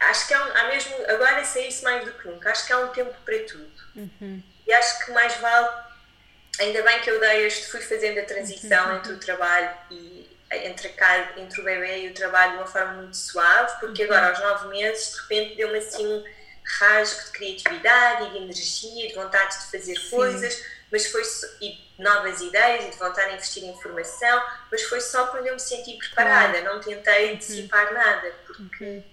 Acho que há, há mesmo, agora isso mais do que nunca, acho que há um tempo para tudo. E acho que mais vale, ainda bem que eu dei este, fui fazendo a transição entre o trabalho e entre, a, entre o bebê e o trabalho de uma forma muito suave, porque uhum. agora aos nove meses de repente deu-me assim um rasgo de criatividade e de energia de vontade de fazer Sim. coisas, mas foi e novas ideias e de vontade de investir em informação, mas foi só quando eu me senti preparada, não tentei uhum. uhum. nada, porque uhum.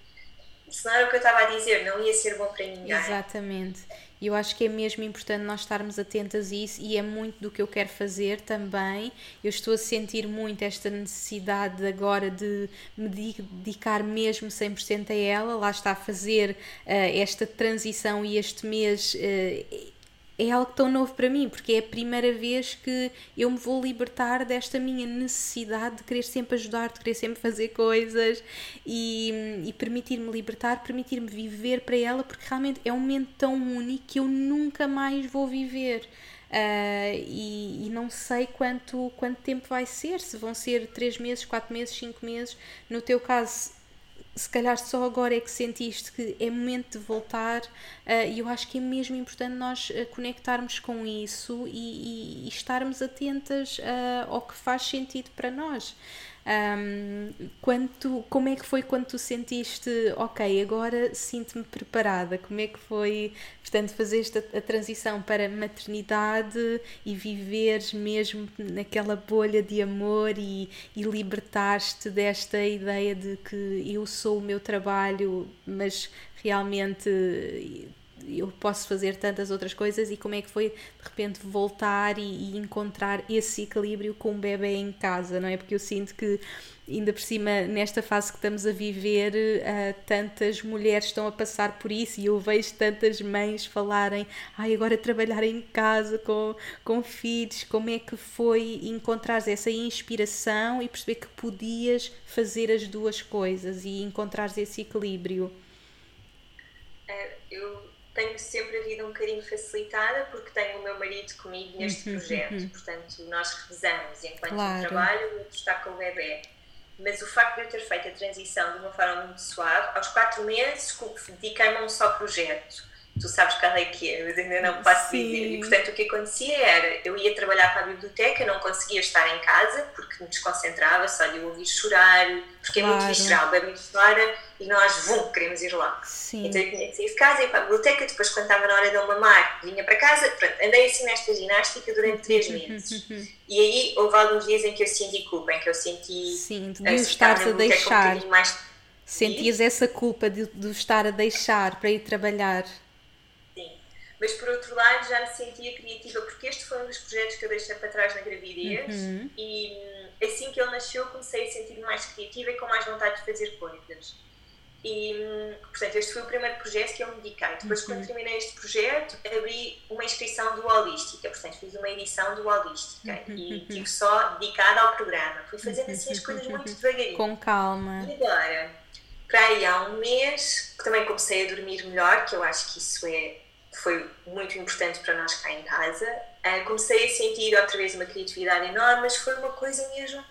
se não era o que eu estava a dizer, não ia ser bom para ninguém. Exatamente. E eu acho que é mesmo importante nós estarmos atentas a isso e é muito do que eu quero fazer também. Eu estou a sentir muito esta necessidade agora de me dedicar mesmo 100% a ela. Lá está a fazer uh, esta transição e este mês. Uh, é algo tão novo para mim, porque é a primeira vez que eu me vou libertar desta minha necessidade de querer sempre ajudar, de querer sempre fazer coisas e, e permitir-me libertar, permitir-me viver para ela, porque realmente é um momento tão único que eu nunca mais vou viver. Uh, e, e, não sei quanto, quanto tempo vai ser, se vão ser 3 meses, 4 meses, 5 meses. No teu caso, se calhar só agora é que sentiste que é momento de voltar uh, e eu acho que é mesmo importante nós uh, conectarmos com isso e, e, e estarmos atentas uh, ao que faz sentido para nós. Um, quanto, como é que foi quando tu sentiste, ok, agora sinto-me preparada? Como é que foi, portanto, fazer esta, a transição para maternidade e viveres mesmo naquela bolha de amor e, e libertar-te desta ideia de que eu sou o meu trabalho, mas realmente eu posso fazer tantas outras coisas e como é que foi de repente voltar e, e, encontrar esse equilíbrio com o bebê em casa, não é? Porque eu sinto que ainda por cima nesta fase que estamos a viver uh, tantas mulheres estão a passar por isso e eu vejo tantas mães falarem ai agora trabalhar em casa com, com filhos, como é que foi encontrar essa inspiração e perceber que podias fazer as duas coisas e encontrar esse equilíbrio? É, eu tenho sempre a vida um bocadinho facilitada porque tenho o meu marido comigo neste uhum, projeto. Uhum. Portanto, nós revezamos enquanto claro. eu trabalho, o outro está com o bebê. Mas o facto de eu ter feito a transição de uma forma muito suave, aos quatro meses dediquei-me a um só projeto tu sabes qual é que é, mas ainda não posso Sim. dizer. E portanto o que acontecia era, eu ia trabalhar para a biblioteca, não conseguia estar em casa porque me desconcentrava, só de ouvir chorar, porque claro. é muito visceral, muito chora e nós, vum, queremos ir lá. Sim. Então eu tinha que sair de casa, ir para a biblioteca, depois quando estava na hora de eu mamar, vinha para casa, pronto, andei assim nesta ginástica durante três meses. e aí houve alguns dias em que eu senti culpa, em que eu senti... Sim, de estar a deixar. Um mais... Sentias essa culpa de, de estar a deixar para ir trabalhar. Mas por outro lado já me sentia criativa porque este foi um dos projetos que eu deixei para trás na gravidez uhum. e assim que ele nasceu comecei a sentir-me mais criativa e com mais vontade de fazer coisas. E, portanto, este foi o primeiro projeto que eu me dediquei. Depois, uhum. quando terminei este projeto, abri uma inscrição do Holística, portanto, fiz uma edição do Holística uhum. e estive só dedicada ao programa. Fui fazendo assim as coisas muito devagarinho. Com calma. E agora, para aí há um mês também comecei a dormir melhor, que eu acho que isso é, foi muito importante para nós cá em casa. Uh, comecei a sentir outra vez uma criatividade enorme, mas foi uma coisa mesmo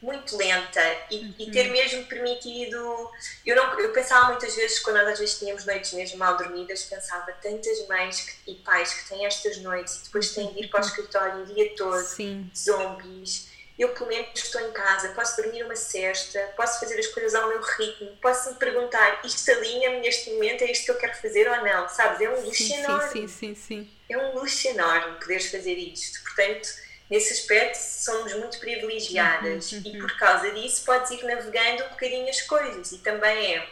muito lenta e, uhum. e, ter mesmo permitido. Eu, não, eu pensava muitas vezes, quando nós às vezes tínhamos noites mesmo mal dormidas, pensava tantas mães que, e pais que têm estas noites e depois têm de ir para o escritório o dia todo, Sim. zombies eu pelo menos estou em casa, posso dormir uma cesta, posso fazer as coisas ao meu ritmo, posso me perguntar, isto alinha-me neste momento, é isto que eu quero fazer ou não, sabes? É um luxo sim, enorme. Sim, sim, sim, É um luxo enorme poderes fazer isto. Portanto, nesse aspecto, somos muito privilegiadas uhum, uhum. e por causa disso podes ir navegando um bocadinho as coisas e também é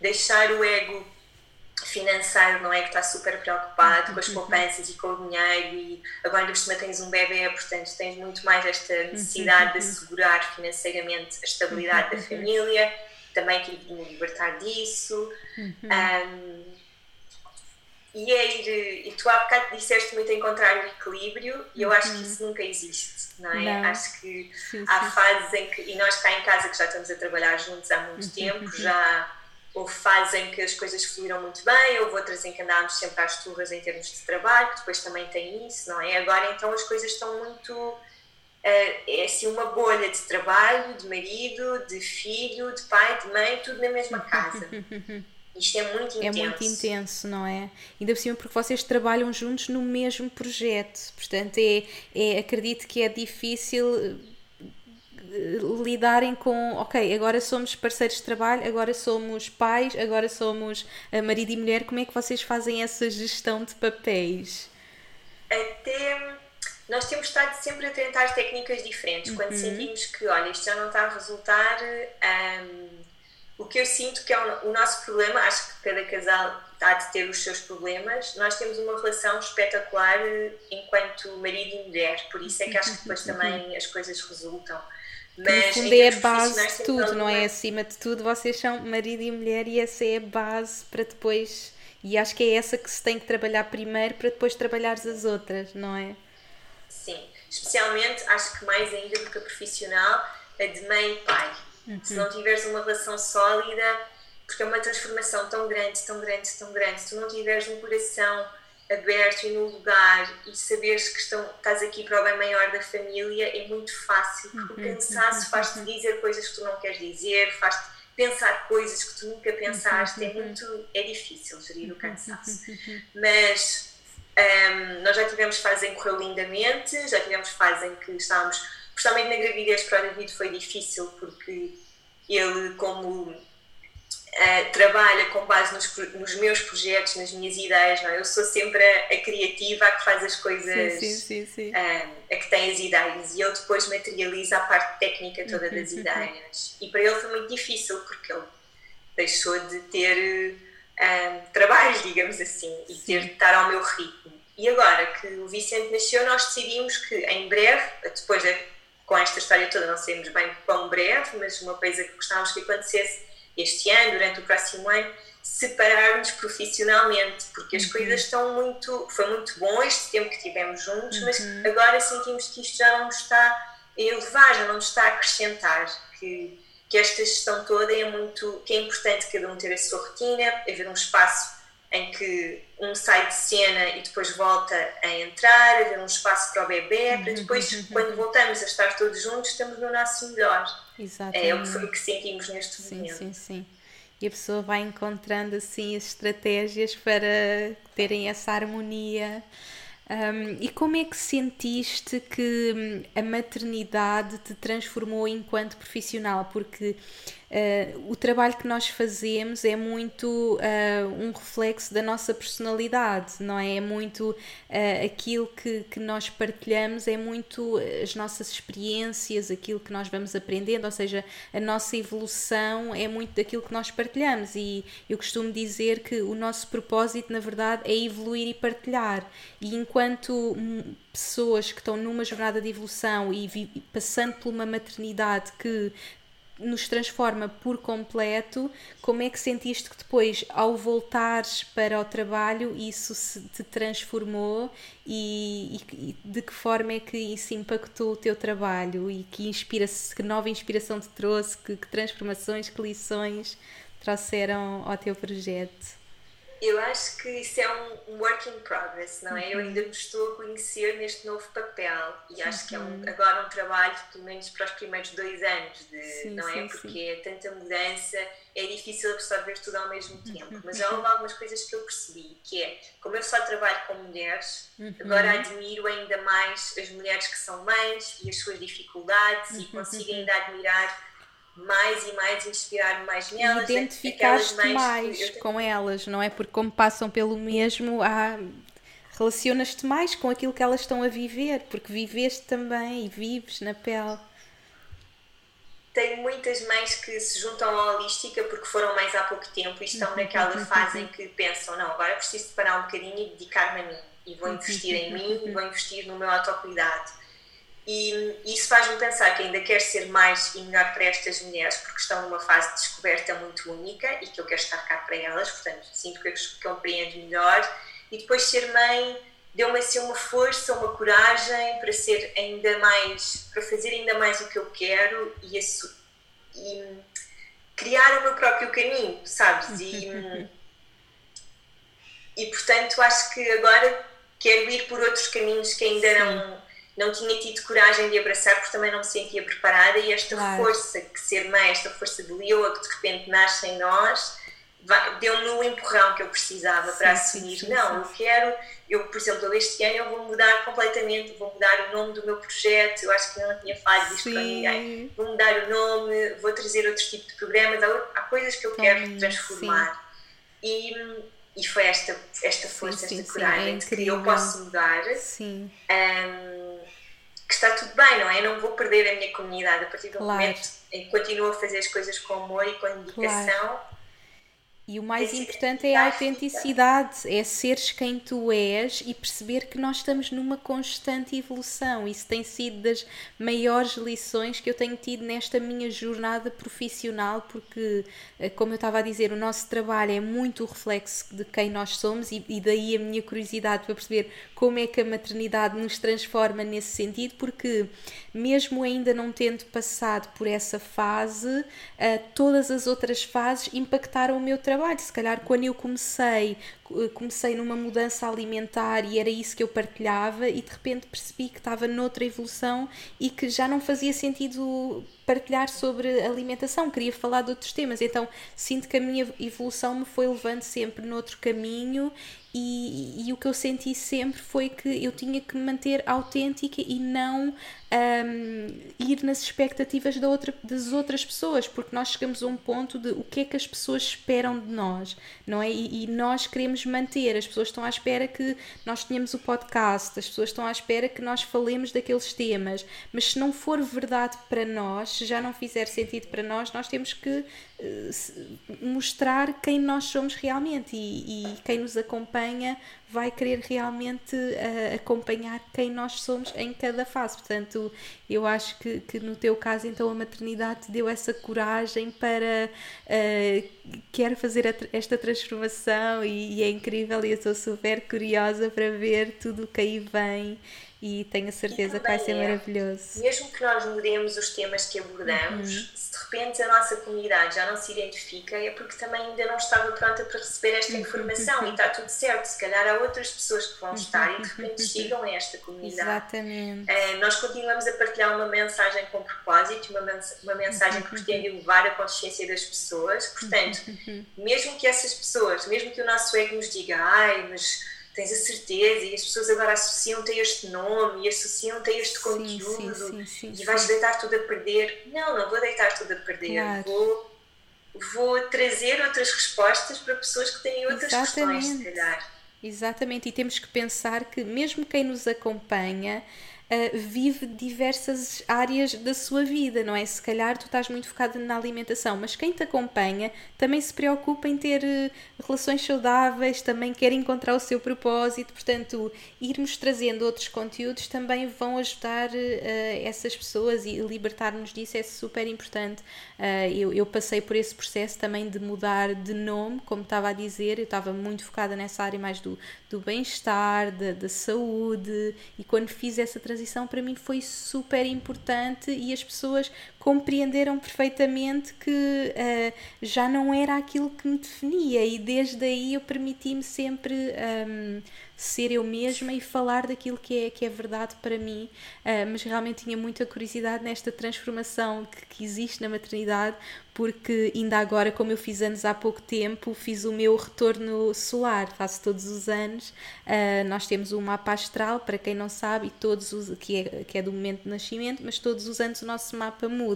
deixar o ego financeiro, não é? Que está super preocupado com as uhum. poupanças e com o dinheiro e agora por cima tens um bebê, portanto tens muito mais esta necessidade de uhum. assegurar financeiramente a estabilidade da uhum. família, também de me libertar disso. Um, e é ir, e tu há bocado disseste muito encontrar o equilíbrio e eu acho que isso nunca existe, não é? Não. Acho que sim, há sim. fases em que, e nós cá em casa que já estamos a trabalhar juntos há muito tempo, já houve fases em que as coisas fluíram muito bem, houve outras em que andámos sempre às turras em termos de trabalho, que depois também tem isso, não é? Agora então as coisas estão muito. Uh, é assim uma bolha de trabalho, de marido, de filho, de pai, de mãe, tudo na mesma casa. Isto é muito intenso. É muito intenso, não é? Ainda por cima porque vocês trabalham juntos no mesmo projeto. Portanto, é, é acredito que é difícil lidarem com, ok, agora somos parceiros de trabalho, agora somos pais, agora somos eh, marido e mulher, como é que vocês fazem essa gestão de papéis? Até nós temos estado sempre a tentar técnicas diferentes. Uhum. Quando sentimos que, olha, isto já não está a resultar, um, o que eu sinto que é o, o nosso problema, acho que cada casal há de ter os seus problemas, nós temos uma relação espetacular eh, enquanto marido e mulher, por isso é que acho que depois também as coisas resultam. Mas, no fundo é a base de tudo, não é? Acima de tudo, vocês são marido e mulher e essa é a base para depois. E acho que é essa que se tem que trabalhar primeiro para depois trabalhares as outras, não é? Sim, especialmente acho que mais ainda do que a profissional, a de mãe e pai. Uhum. Se não tiveres uma relação sólida, porque é uma transformação tão grande, tão grande, tão grande, se tu não tiveres um coração aberto e no lugar e saberes que estão, estás aqui para o bem maior da família é muito fácil, porque o uhum, cansaço uhum, faz-te uhum. dizer coisas que tu não queres dizer, faz-te pensar coisas que tu nunca pensaste, é muito, é difícil gerir o cansaço. Mas um, nós já tivemos fases em que correu lindamente, já tivemos fases em que estávamos, principalmente na gravidez para o David foi difícil porque ele como uh, trabalha com base nos, nos, meus projetos, nas minhas ideias, não é? Eu sou sempre a, a criativa, a que faz as coisas, sim, sim, sim, uh, a que tem as ideias, e ele depois materializa a parte técnica toda das uhum, uhum. ideias. E para ele foi muito difícil, porque ele deixou de ter um, trabalho, digamos assim, e ter de estar ao meu ritmo. E agora que o Vicente nasceu, nós decidimos que em breve, depois de, com esta história toda, não sabemos bem quão breve, mas uma coisa que gostávamos que acontecesse este ano, durante o próximo ano, separar-nos profissionalmente, porque as uhum. coisas estão muito. Foi muito bom este tempo que tivemos juntos, uhum. mas agora sentimos que isto já não está a elevar, já não está a acrescentar. Que, que esta gestão toda é muito. que é importante cada um ter a sua rotina, haver um espaço em que um sai de cena e depois volta a entrar, haver um espaço para o bebê, para uhum, depois, uhum. quando voltamos a estar todos juntos, estamos no nosso melhor. Exatamente. É o que foi que sentimos neste sim, momento. Sim, sim, E a pessoa vai encontrando assim as estratégias para terem essa harmonia. Um, e como é que sentiste que hum, a maternidade te transformou enquanto profissional? Porque Uh, o trabalho que nós fazemos é muito uh, um reflexo da nossa personalidade, não é? É muito uh, aquilo que, que nós partilhamos, é muito as nossas experiências, aquilo que nós vamos aprendendo, ou seja, a nossa evolução é muito daquilo que nós partilhamos. E eu costumo dizer que o nosso propósito, na verdade, é evoluir e partilhar. E enquanto pessoas que estão numa jornada de evolução e passando por uma maternidade que nos transforma por completo, como é que sentiste que depois, ao voltares para o trabalho, isso se te transformou e, e, de que forma é que isso impactou o teu trabalho e que, inspira que nova inspiração te trouxe, que, que transformações, que lições trouxeram ao teu projeto? Eu acho que isso é um work in progress, não é? Uhum. Eu ainda me estou a conhecer neste novo papel e acho uhum. que é um, uhum. agora um trabalho, pelo menos para os primeiros dois anos, de, sim, não é? Sim, Porque sim. é tanta mudança, é difícil absorver tudo ao mesmo tempo. Uhum. Mas já houve algumas coisas que eu percebi, que é, como eu só trabalho com mulheres, uhum. agora admiro ainda mais as mulheres que são mães e as suas dificuldades e consigo ainda admirar mais e mais inspirar-me mais nelas. E identificar-te mais eu... com elas, não é? Porque como passam pelo mesmo, há... relacionas-te mais com aquilo que elas estão a viver, porque viveste também e vives na pele. Tenho muitas mães que se juntam à holística porque foram mais há pouco tempo e estão naquela fase em que pensam, não, agora preciso parar um bocadinho e dedicar-me a mim e vou investir em mim e vou investir no meu autocuidado e isso faz-me pensar que ainda quero ser mais e melhor para estas mulheres, porque estão numa fase de descoberta muito única e que eu quero estar cá para elas, portanto, sinto que eu compreendo melhor. E depois ser mãe deu-me assim uma força, uma coragem para ser ainda mais, para fazer ainda mais o que eu quero e, isso, e criar o meu próprio caminho, sabes? E, e portanto, acho que agora quero ir por outros caminhos que ainda Sim. não não tinha tido coragem de abraçar porque também não me sentia preparada e esta claro. força que ser mãe, esta força de leoa que de repente nasce em nós, deu-me o empurrão que eu precisava sim, para assumir. Sim, sim, não, eu quero, eu, por exemplo, este ano eu vou mudar completamente, vou mudar o nome do meu projeto, eu acho que não tinha falado disto para ninguém. Vou mudar o nome, vou trazer outro tipo de programas, há, há coisas que eu quero transformar. E, e foi esta, esta força, esta coragem é de que eu posso mudar. Sim. Um, que está tudo bem, não é? Eu não vou perder a minha comunidade a partir do claro. momento em que continuo a fazer as coisas com amor e com dedicação. Claro. E o mais importante é a autenticidade, é seres quem tu és e perceber que nós estamos numa constante evolução. Isso tem sido das maiores lições que eu tenho tido nesta minha jornada profissional, porque, eh, como eu estava a dizer, o nosso trabalho é muito o reflexo de quem nós somos e, e daí a minha curiosidade para perceber como é que a maternidade nos transforma nesse sentido, porque mesmo ainda não tendo passado por essa fase, eh, todas as outras fases impactaram o meu trabalho trabalho. Se calhar quando eu comecei, comecei numa mudança alimentar e era isso que eu partilhava e de repente percebi que estava noutra evolução e que já não fazia sentido partilhar sobre alimentação, queria falar de outros temas. Então sinto que a minha evolução me foi levando sempre noutro caminho e, e, o que eu senti sempre foi que eu tinha que me manter autêntica e não um, ir nas expectativas da outra, das outras pessoas, porque nós chegamos a um ponto de o que é que as pessoas esperam de nós, não é? E, e nós queremos manter, as pessoas estão à espera que nós tenhamos o podcast, as pessoas estão à espera que nós falemos daqueles temas, mas se não for verdade para nós, se já não fizer sentido para nós, nós temos que mostrar quem nós somos realmente e, e, quem nos acompanha vai querer realmente uh, acompanhar quem nós somos em cada fase. Portanto, eu acho que, que no teu caso, então, a maternidade te deu essa coragem para uh, fazer esta transformação e, e é incrível e eu estou super curiosa para ver tudo o que aí vem e tenho a certeza que vai ser é, maravilhoso. Mesmo que nós mudemos os temas que abordamos, uhum. se de repente a nossa comunidade já não se identifica, é porque também ainda não estava pronta para receber esta uhum. informação e está tudo certo. Se calhar há outras pessoas que vão uhum. estar e de repente chegam a esta comunidade. Exatamente. Uh, nós continuamos a partilhar uma mensagem com propósito, uma, mens uma mensagem que pretende elevar a consciência das pessoas. Portanto, mesmo que essas pessoas, mesmo que o nosso ego nos diga, ai, mas tens a certeza e as pessoas agora associam-te a este nome e associam-te a este sim, conteúdo sim, sim, e vais deitar tudo a perder. Não, não vou deitar tudo a perder. Claro. Vou, vou trazer outras respostas para pessoas que têm outras Exatamente. questões, se calhar. Exatamente, e temos que pensar que mesmo quem nos acompanha uh, vive diversas áreas da sua vida, não é? Se calhar tu estás muito focada na alimentação, mas quem te acompanha também se preocupa em ter uh, relações saudáveis, também quer encontrar o seu propósito, portanto, irmos trazendo outros conteúdos também vão ajudar uh, essas pessoas e libertar-nos disso é super importante. eu, eu passei por esse processo também de mudar de nome, como estava a dizer, eu estava muito focada nessa área mais do, do bem-estar, da, da saúde, e quando fiz essa transição para mim foi super importante e as pessoas compreenderam perfeitamente que uh, já não era aquilo que me definia e desde aí eu permiti-me sempre um, ser eu mesma e falar daquilo que é, que é verdade para mim, uh, mas realmente tinha muita curiosidade nesta transformação que, que existe na maternidade, porque ainda agora, como eu fiz anos há pouco tempo, fiz o meu retorno solar, faço todos os anos. Uh, nós temos um mapa astral, para quem não sabe, e todos os, que, é, que é do momento de nascimento, mas todos os anos o nosso mapa muda.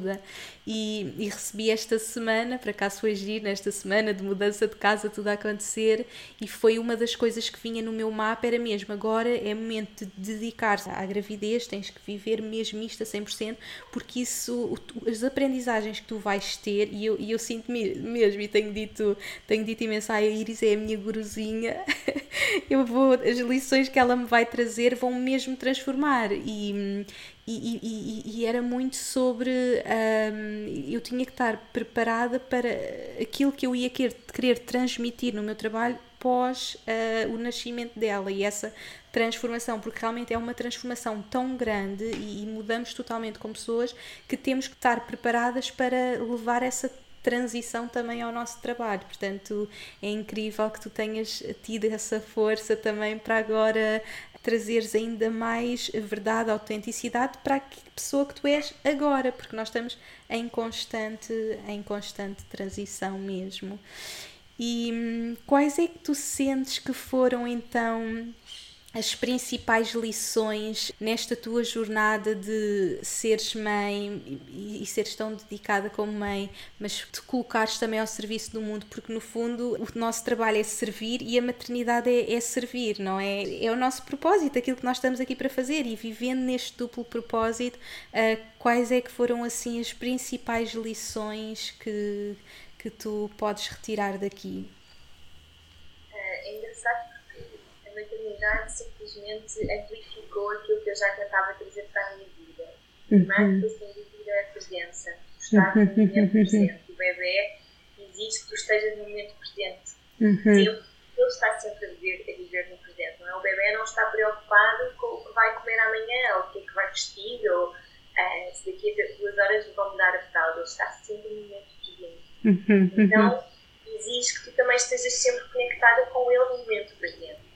E, e recebi esta semana, para cá foi giro, nesta semana de mudança de casa, tudo a acontecer, e foi uma das coisas que vinha no meu mapa, era mesmo, agora é momento de dedicar-se à gravidez, tens que viver mesmo isto a 100%, porque isso, as aprendizagens que tu vais ter e eu, e eu sinto mesmo, e tenho dito, tenho dito imenso, a Iris é a minha guruzinha, eu vou, as lições que ela me vai trazer vão mesmo transformar e, e, e, era muito sobre um, eu tinha que estar preparada para aquilo que eu ia querer, querer transmitir no meu trabalho pós uh, o nascimento dela e essa transformação, porque realmente é uma transformação tão grande e, e mudamos totalmente como pessoas que temos que estar preparadas para levar essa transição também ao nosso trabalho. Portanto, é incrível que tu tenhas tido essa força também para agora trazeres ainda mais verdade, autenticidade para a pessoa que tu és agora, porque nós estamos em constante, em constante transição mesmo. E hum, quais é que tu sentes que foram então as principais lições nesta tua jornada de seres mãe e, seres tão dedicada como mãe, mas te colocares também ao serviço do mundo, porque no fundo o nosso trabalho é servir e a maternidade é, é servir, não é? É o nosso propósito, aquilo que nós estamos aqui para fazer e vivendo neste duplo propósito, uh, quais é que foram assim as principais lições que, que tu podes retirar daqui? É engraçado maternidade simplesmente amplificou aquilo que eu já tentava trazer para a minha vida. Primeiro, uhum. sem dúvida, a presença. Estar no momento presente. O bebê exige que tu estejas no momento presente. Uhum. Sempre, ele está sempre a viver, a viver no presente. Não é? O bebê não está preocupado com o que vai comer amanhã, ou o que é que vai vestir, ou uh, se daqui a duas horas vão mudar a fralda. Ele está sempre no momento presente. Uhum. Então, exige que tu também estejas sempre conectada com ele no momento presente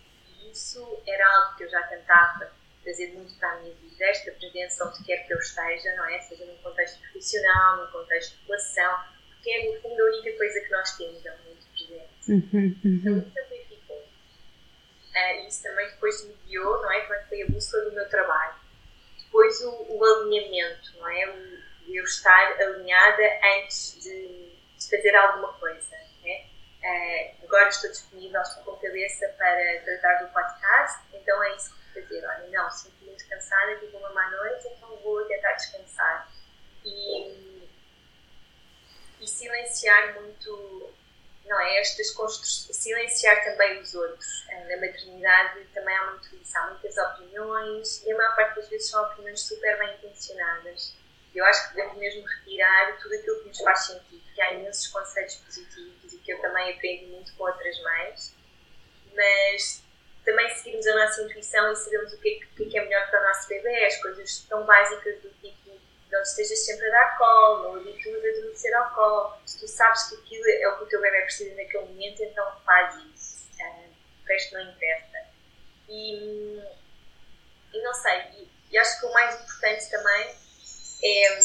isso era algo que eu já tentava trazer muito para a minha vida, esta presença onde quer que eu esteja, não é? Seja num contexto profissional, num contexto de relação, porque é no fundo a única coisa que nós temos, é o momento presente. Uhum, uhum. Então isso também ficou. Uh, isso também depois me guiou, não é? Quando foi a busca do meu trabalho. Depois o, o alinhamento, não é? O, eu estar alinhada antes de, de fazer alguma coisa. Agora estou disponível, estou com cabeça para tratar do podcast, então é isso que vou fazer. Olha, não, sinto muito cansada, tive uma má noite, então vou tentar descansar. E, e silenciar muito, não é? Estas construções, silenciar também os outros. Uh, na maternidade também há muito isso, há muitas opiniões e a maior parte das vezes são opiniões super bem intencionadas. Eu acho que devemos mesmo retirar tudo aquilo que nos faz sentido, que há imensos conceitos positivos que eu também aprendi muito com outras mães, mas também seguirmos a nossa intuição e sabermos o que é, que é melhor para o nosso bebê, as coisas tão básicas do tipo não estejas sempre a dar colo, não habituas a adormecer ao colo. Se tu sabes que aquilo é o que o teu bebê precisa naquele momento, então faz isso. O resto não interessa. E, e não sei, e, e acho que o mais importante também é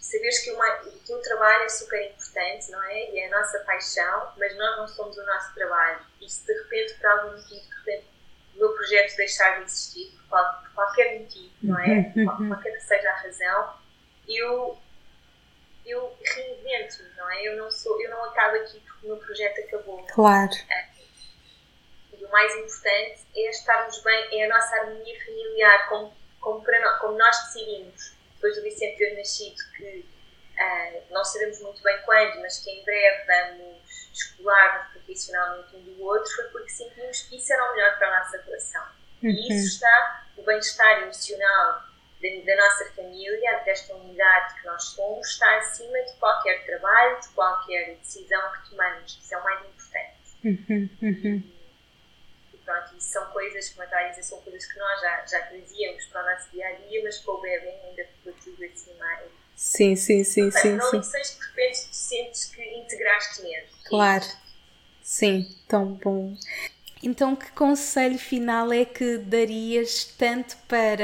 saberes que uma, o teu trabalho é super importante, não é? E é a nossa paixão, mas nós não somos o nosso trabalho. E se de repente, por algum motivo, de repente, o meu projeto deixar de existir, por, qual, por qualquer motivo, não é? Qual, qualquer que seja a razão, eu, eu reinvento, não é? Eu não, sou, eu não acabo aqui porque o meu projeto acabou. Claro. É. E o mais importante é estarmos bem, é a nossa harmonia familiar, como como, para como nós decidimos, depois do Vicente ter nascido, que uh, não sabemos muito bem quando, mas que em breve vamos escolar-nos profissionalmente um do outro, foi porque sentimos que isso era o melhor para a nossa relação. Uhum. E isso está, o bem-estar emocional da, da, nossa família, desta unidade que nós somos, está acima de qualquer trabalho, de qualquer decisão que tomamos. Isso é o mais importante. Uhum. Uhum. E pronto, isso são coisas, como estava a dizer, são coisas que nós já, já trazíamos para o nosso dia a dia, mas com o bebê ainda ficou tudo assim mais. Sim, sim, sim, Portanto, sim. Não sim. lições que de repente tu sentes que integraste mesmo. Claro. Sim, tão bom. Então, que conselho final é que darias tanto para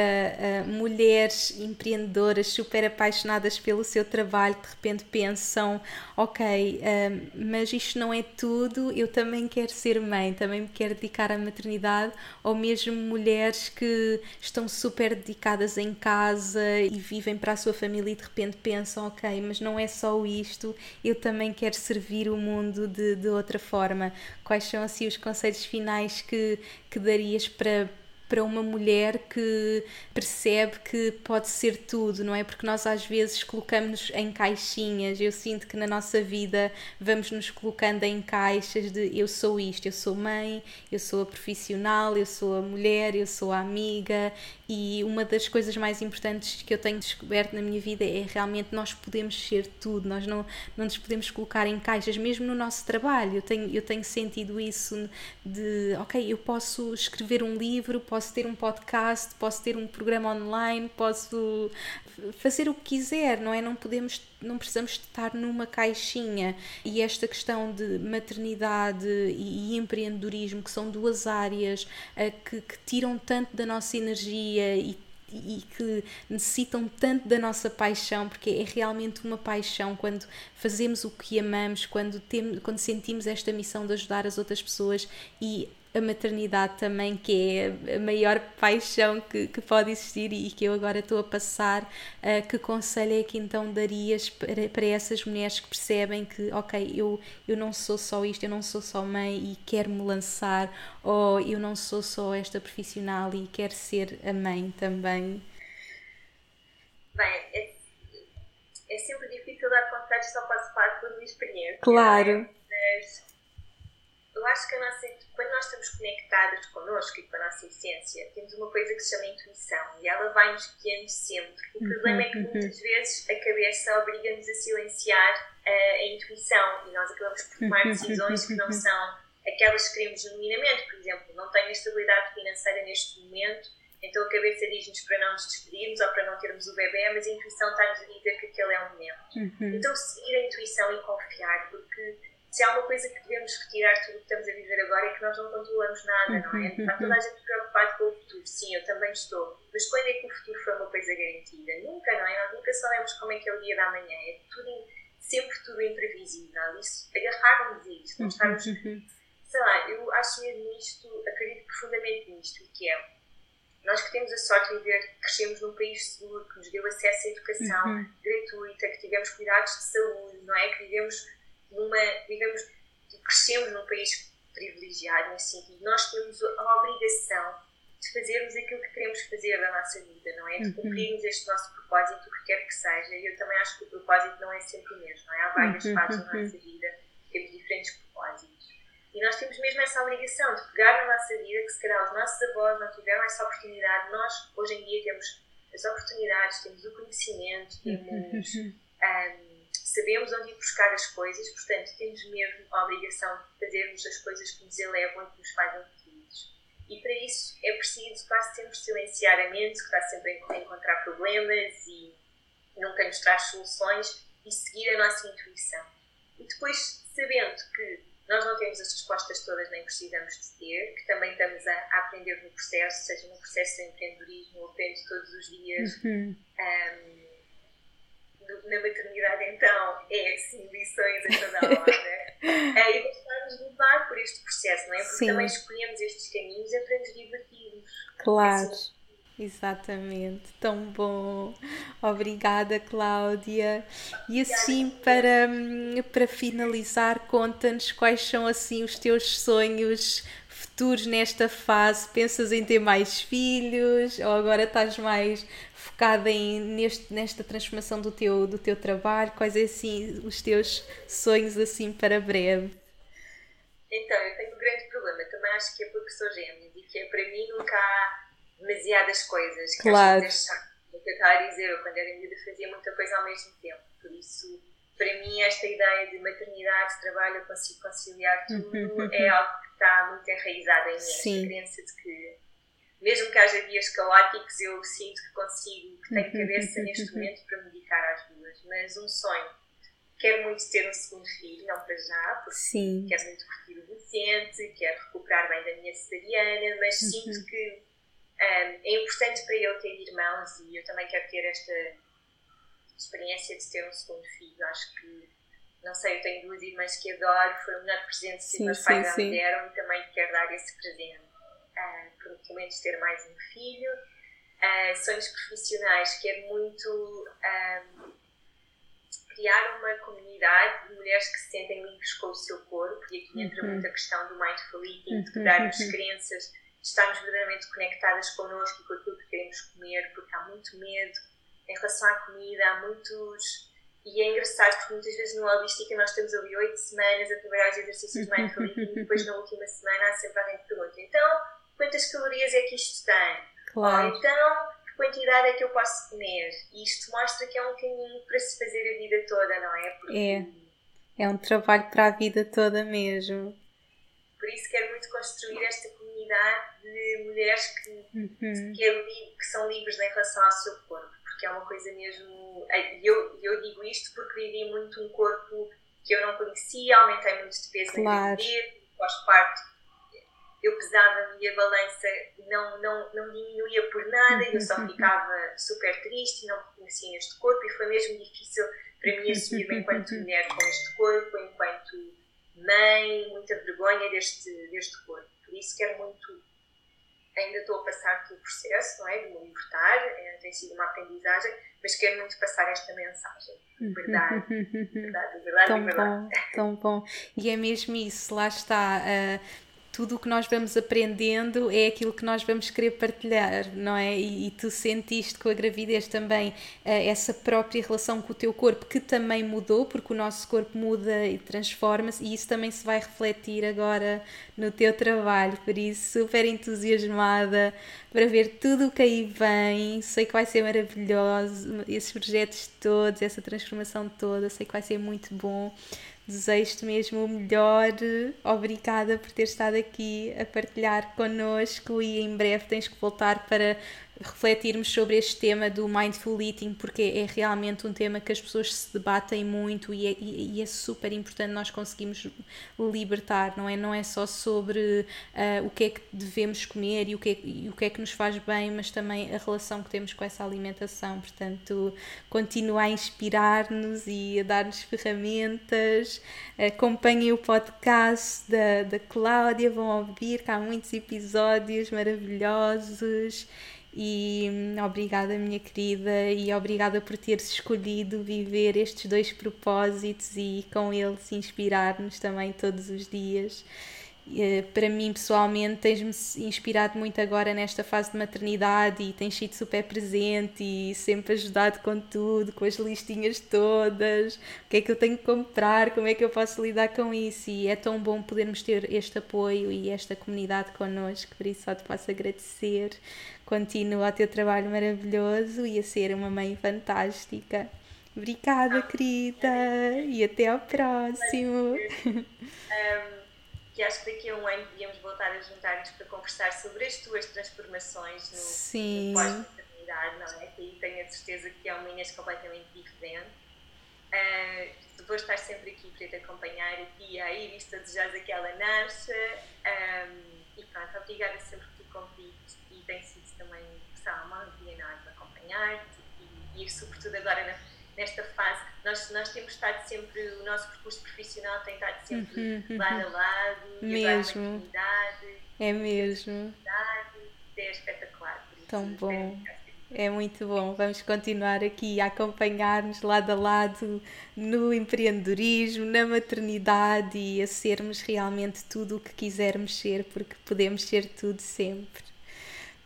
uh, mulheres empreendedoras super apaixonadas pelo seu trabalho, de repente pensam, ok, uh, mas isto não é tudo, eu também quero ser mãe, também me quero dedicar à maternidade, ou mesmo mulheres que estão super dedicadas em casa e vivem para a sua família e de repente pensam, ok, mas não é só isto, eu também quero servir o mundo de, de outra forma. Quais são assim os conselhos finais? Finais que, que darias para, para uma mulher que percebe que pode ser tudo, não é? Porque nós às vezes colocamos-nos em caixinhas. Eu sinto que na nossa vida vamos nos colocando em caixas de eu sou isto, eu sou mãe, eu sou a profissional, eu sou a mulher, eu sou a amiga. E uma das coisas mais importantes que eu tenho descoberto na minha vida é realmente nós podemos ser tudo, nós não, não nos podemos colocar em caixas, mesmo no nosso trabalho. Eu tenho, eu tenho sentido isso de, ok, eu posso escrever um livro, posso ter um podcast, posso ter um programa online, posso fazer o que quiser, não é? Não podemos, não precisamos estar numa caixinha. E esta questão de maternidade e, empreendedorismo, que são duas áreas uh, que, que tiram tanto da nossa energia e e que necessitam tanto da nossa paixão, porque é realmente uma paixão quando fazemos o que amamos, quando, temos, quando sentimos esta missão de ajudar as outras pessoas e a maternidade também, que é a maior paixão que, que pode existir e que eu agora estou a passar. Uh, que conselho é que então darias para, para essas mulheres que percebem que, ok, eu, eu não sou só isto, eu não sou só mãe e quero me lançar, ou eu não sou só esta profissional e quero ser a mãe também? Bem, é, é sempre difícil dar conselhos, só posso falar por minha experiência. Claro. Mas eu acho que a nossa, quando nós estamos conectadas connosco e com a nossa essência, temos uma coisa que se chama intuição e ela vai-nos guiando sempre. O uhum, problema é que uhum. muitas vezes a cabeça obriga-nos a silenciar a, a, intuição e nós acabamos por tomar uhum, decisões que não são aquelas que queremos genuinamente. Por exemplo, não tenho estabilidade financeira neste momento, então a cabeça diz-nos para não nos despedirmos ou para não termos o bebê, mas a intuição está-nos a dizer que aquele é o momento. Então seguir a intuição e confiar, porque se há uma coisa que devemos retirar tudo o que estamos a viver agora é que nós não controlamos nada, não é? Está toda a gente preocupada com o futuro. Sim, eu também estou. Mas quando é que o futuro foi uma coisa garantida? Nunca, não é? Nós nunca sabemos como é que é o dia da manhã. É tudo, sempre tudo imprevisível. Isso, agarrarmos a isto, não estarmos. Sei lá, eu acho mesmo isto, acredito profundamente nisto, que é nós que temos a sorte de viver, crescemos num país seguro, que nos deu acesso à educação uhum. gratuita, que tivemos cuidados de saúde, não é? Que vivemos numa, vivemos, crescemos num país privilegiado nesse sentido, nós temos a obrigação de fazermos aquilo que queremos fazer da nossa vida, não é? De uhum. cumprirmos este nosso propósito, o que quer que seja. E eu também acho que o propósito não é sempre o mesmo, não é? Há várias uhum. fases na nossa vida, temos diferentes propósitos. E nós temos mesmo essa obrigação de pegar na nossa vida, que se calhar os nossos avós não tiveram essa oportunidade, nós hoje em dia temos as oportunidades, temos o conhecimento, temos. Um, sabemos onde ir buscar as coisas, portanto, temos mesmo a obrigação de fazermos as coisas que nos elevam e que nos fazem felizes. E para isso é preciso quase sempre silenciar a mente, que está sempre a encontrar problemas e nunca nos traz soluções, e seguir a nossa intuição. E depois, sabendo que nós não temos as respostas todas, nem precisamos de ter, que também estamos a, a aprender no processo, seja no processo de empreendedorismo, ou aprende todos os dias. Uhum. Um, na maternidade, então, é assim, lições a toda a hora. é, e deixar-nos levar por este processo, não é? Porque Sim. também escolhemos estes caminhos é para nos divertirmos. Claro. Assim. Exatamente, tão bom. Obrigada, Cláudia. E assim, para, para finalizar, conta-nos quais são assim os teus sonhos futuros nesta fase. Pensas em ter mais filhos ou agora estás mais focada em, neste, nesta transformação do teu, do teu trabalho? Quais é assim os teus sonhos assim para breve? Então, eu tenho um grande problema. Também acho que é porque sou gêmeos e que é, para mim nunca há demasiadas coisas. Que claro. Acho o que eu estava a dizer, eu quando era miúda fazia muita coisa ao mesmo tempo. Por isso, para mim, esta ideia de maternidade, trabalho, eu consigo conciliar tudo, uhum. é algo que está muito enraizado em mim. Sim. A crença de que mesmo que haja dias caóticos, eu sinto que consigo, que tenho uhum. cabeça neste momento para me dedicar às duas. Mas um sonho, quero muito ter um segundo filho, não para já, porque Sim. quero muito curtir o Vicente, quero recuperar bem da minha cesariana, mas uhum. sinto que um, é importante para ele ter irmãos e eu também quero ter esta experiência de ter um segundo filho. Acho que, não sei, eu tenho duas irmãs que adoro, foi o melhor presente que os meus pais me deram e também quero dar esse presente menos ter mais um filho. Uh, sonhos profissionais, quero muito um, ah, criar uma comunidade de mulheres que se sentem livres com o seu corpo, e aqui entra uhum. muito a questão do mindful eating, de quebrarmos uhum. crenças, de estarmos verdadeiramente conectadas connosco e com aquilo que queremos comer, porque há muito medo em relação à comida, há muitos. E é engraçado porque muitas vezes no Holística nós estamos ali oito semanas a trabalhar os exercícios de mindful eating e depois na última semana há sempre alguém que pergunta: então quantas calorias é que isto tem? Claro. Ou então, que quantidade é que eu posso comer? E isto mostra que é um caminho para se fazer a vida toda, não é? Porque é. É um trabalho para a vida toda mesmo. Por isso quero muito construir esta comunidade de mulheres que, uhum. que, é, que são livres em relação ao seu corpo, porque é uma coisa mesmo. E eu, eu digo isto porque vivi muito um corpo que eu não conhecia, aumentei muito de peso claro. na gravidez, pós-parto eu pesava e a balança não, não, não diminuía por nada, eu só ficava super triste e não reconhecia este corpo e foi mesmo difícil para mim assumir-me enquanto mulher com este corpo, enquanto mãe, muita vergonha deste, deste corpo. Por isso quero muito, ainda estou a passar pelo processo, não é, de me libertar, é, tem sido uma aprendizagem, mas quero muito passar esta mensagem. Verdade, verdade, verdade, tão verdade. Bom, tão bom. E é mesmo isso, lá está. Uh tudo o que nós vamos aprendendo é aquilo que nós vamos querer partilhar, não é? E, e tu sentiste com a gravidez também uh, essa própria relação com o teu corpo que também mudou, porque o nosso corpo muda e transforma-se, e isso também se vai refletir agora no teu trabalho. Por isso, super entusiasmada para ver tudo o que aí vem. Sei que vai ser maravilhoso, esses projetos todos, essa transformação toda, sei que vai ser muito bom. Desejo-te mesmo o melhor. Obrigada por ter estado aqui a partilhar connosco e em breve tens que voltar para refletirmos sobre este tema do mindful eating, porque é realmente um tema que as pessoas se debatem muito e é, e é super importante nós conseguimos libertar, não é? Não é só sobre uh, o que é que devemos comer e o que, é, e o que é que nos faz bem, mas também a relação que temos com essa alimentação. Portanto, continua a inspirar-nos e a dar-nos ferramentas. Acompanhem o podcast da, da Cláudia, vão ouvir que há muitos episódios maravilhosos. E hum, obrigada, minha querida, e obrigada por teres escolhido viver estes dois propósitos e com eles inspirar-nos também todos os dias. Eh, para mim, pessoalmente, tens-me inspirado muito agora nesta fase de maternidade e tens sido super presente e sempre ajudado com tudo, com as listinhas todas, o que é que eu tenho que comprar, como é que eu posso lidar com isso. E é tão bom podermos ter este apoio e esta comunidade connosco, por isso só te posso agradecer Continua a ter trabalho maravilhoso e a ser uma mãe fantástica. Obrigada, querida, e até ao próximo. Um, que acho que daqui a um ano devíamos voltar a juntar-nos para conversar sobre as tuas transformações no, Sim. no pós-maternidade, não é? Que aí tenho a certeza que há linhas completamente diferentes. Uh, vou estar sempre aqui para te acompanhar e a Iris todos os que ela nasce. Um, e pronto, obrigada sempre pelo convite e tem sido também Salma e a acompanhar-te e, e, sobretudo agora na, nesta fase, nós, nós temos estado sempre, o nosso percurso profissional tem estado sempre uhum, uhum. lado a lado, mesmo. e agora É mesmo. É espetacular. Tão bom. É muito bom. Vamos continuar aqui a acompanhar-nos lado a lado no empreendedorismo, na maternidade e a sermos realmente tudo o que quisermos ser, porque podemos ser tudo sempre.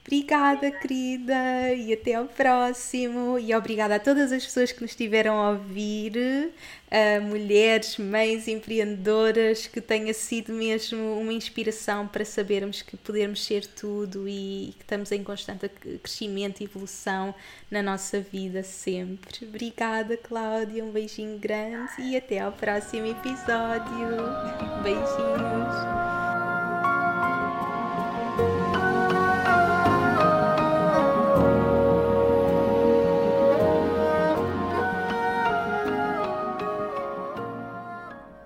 Obrigada, querida, e até ao próximo. E obrigada a todas as pessoas que nos estiveram a ouvir, mulheres, mães empreendedoras, que tenha sido mesmo uma inspiração para sabermos que podemos ser tudo e que estamos em constante crescimento e evolução na nossa vida sempre. Obrigada, Cláudia, um beijinho grande e até ao próximo episódio. Beijinhos.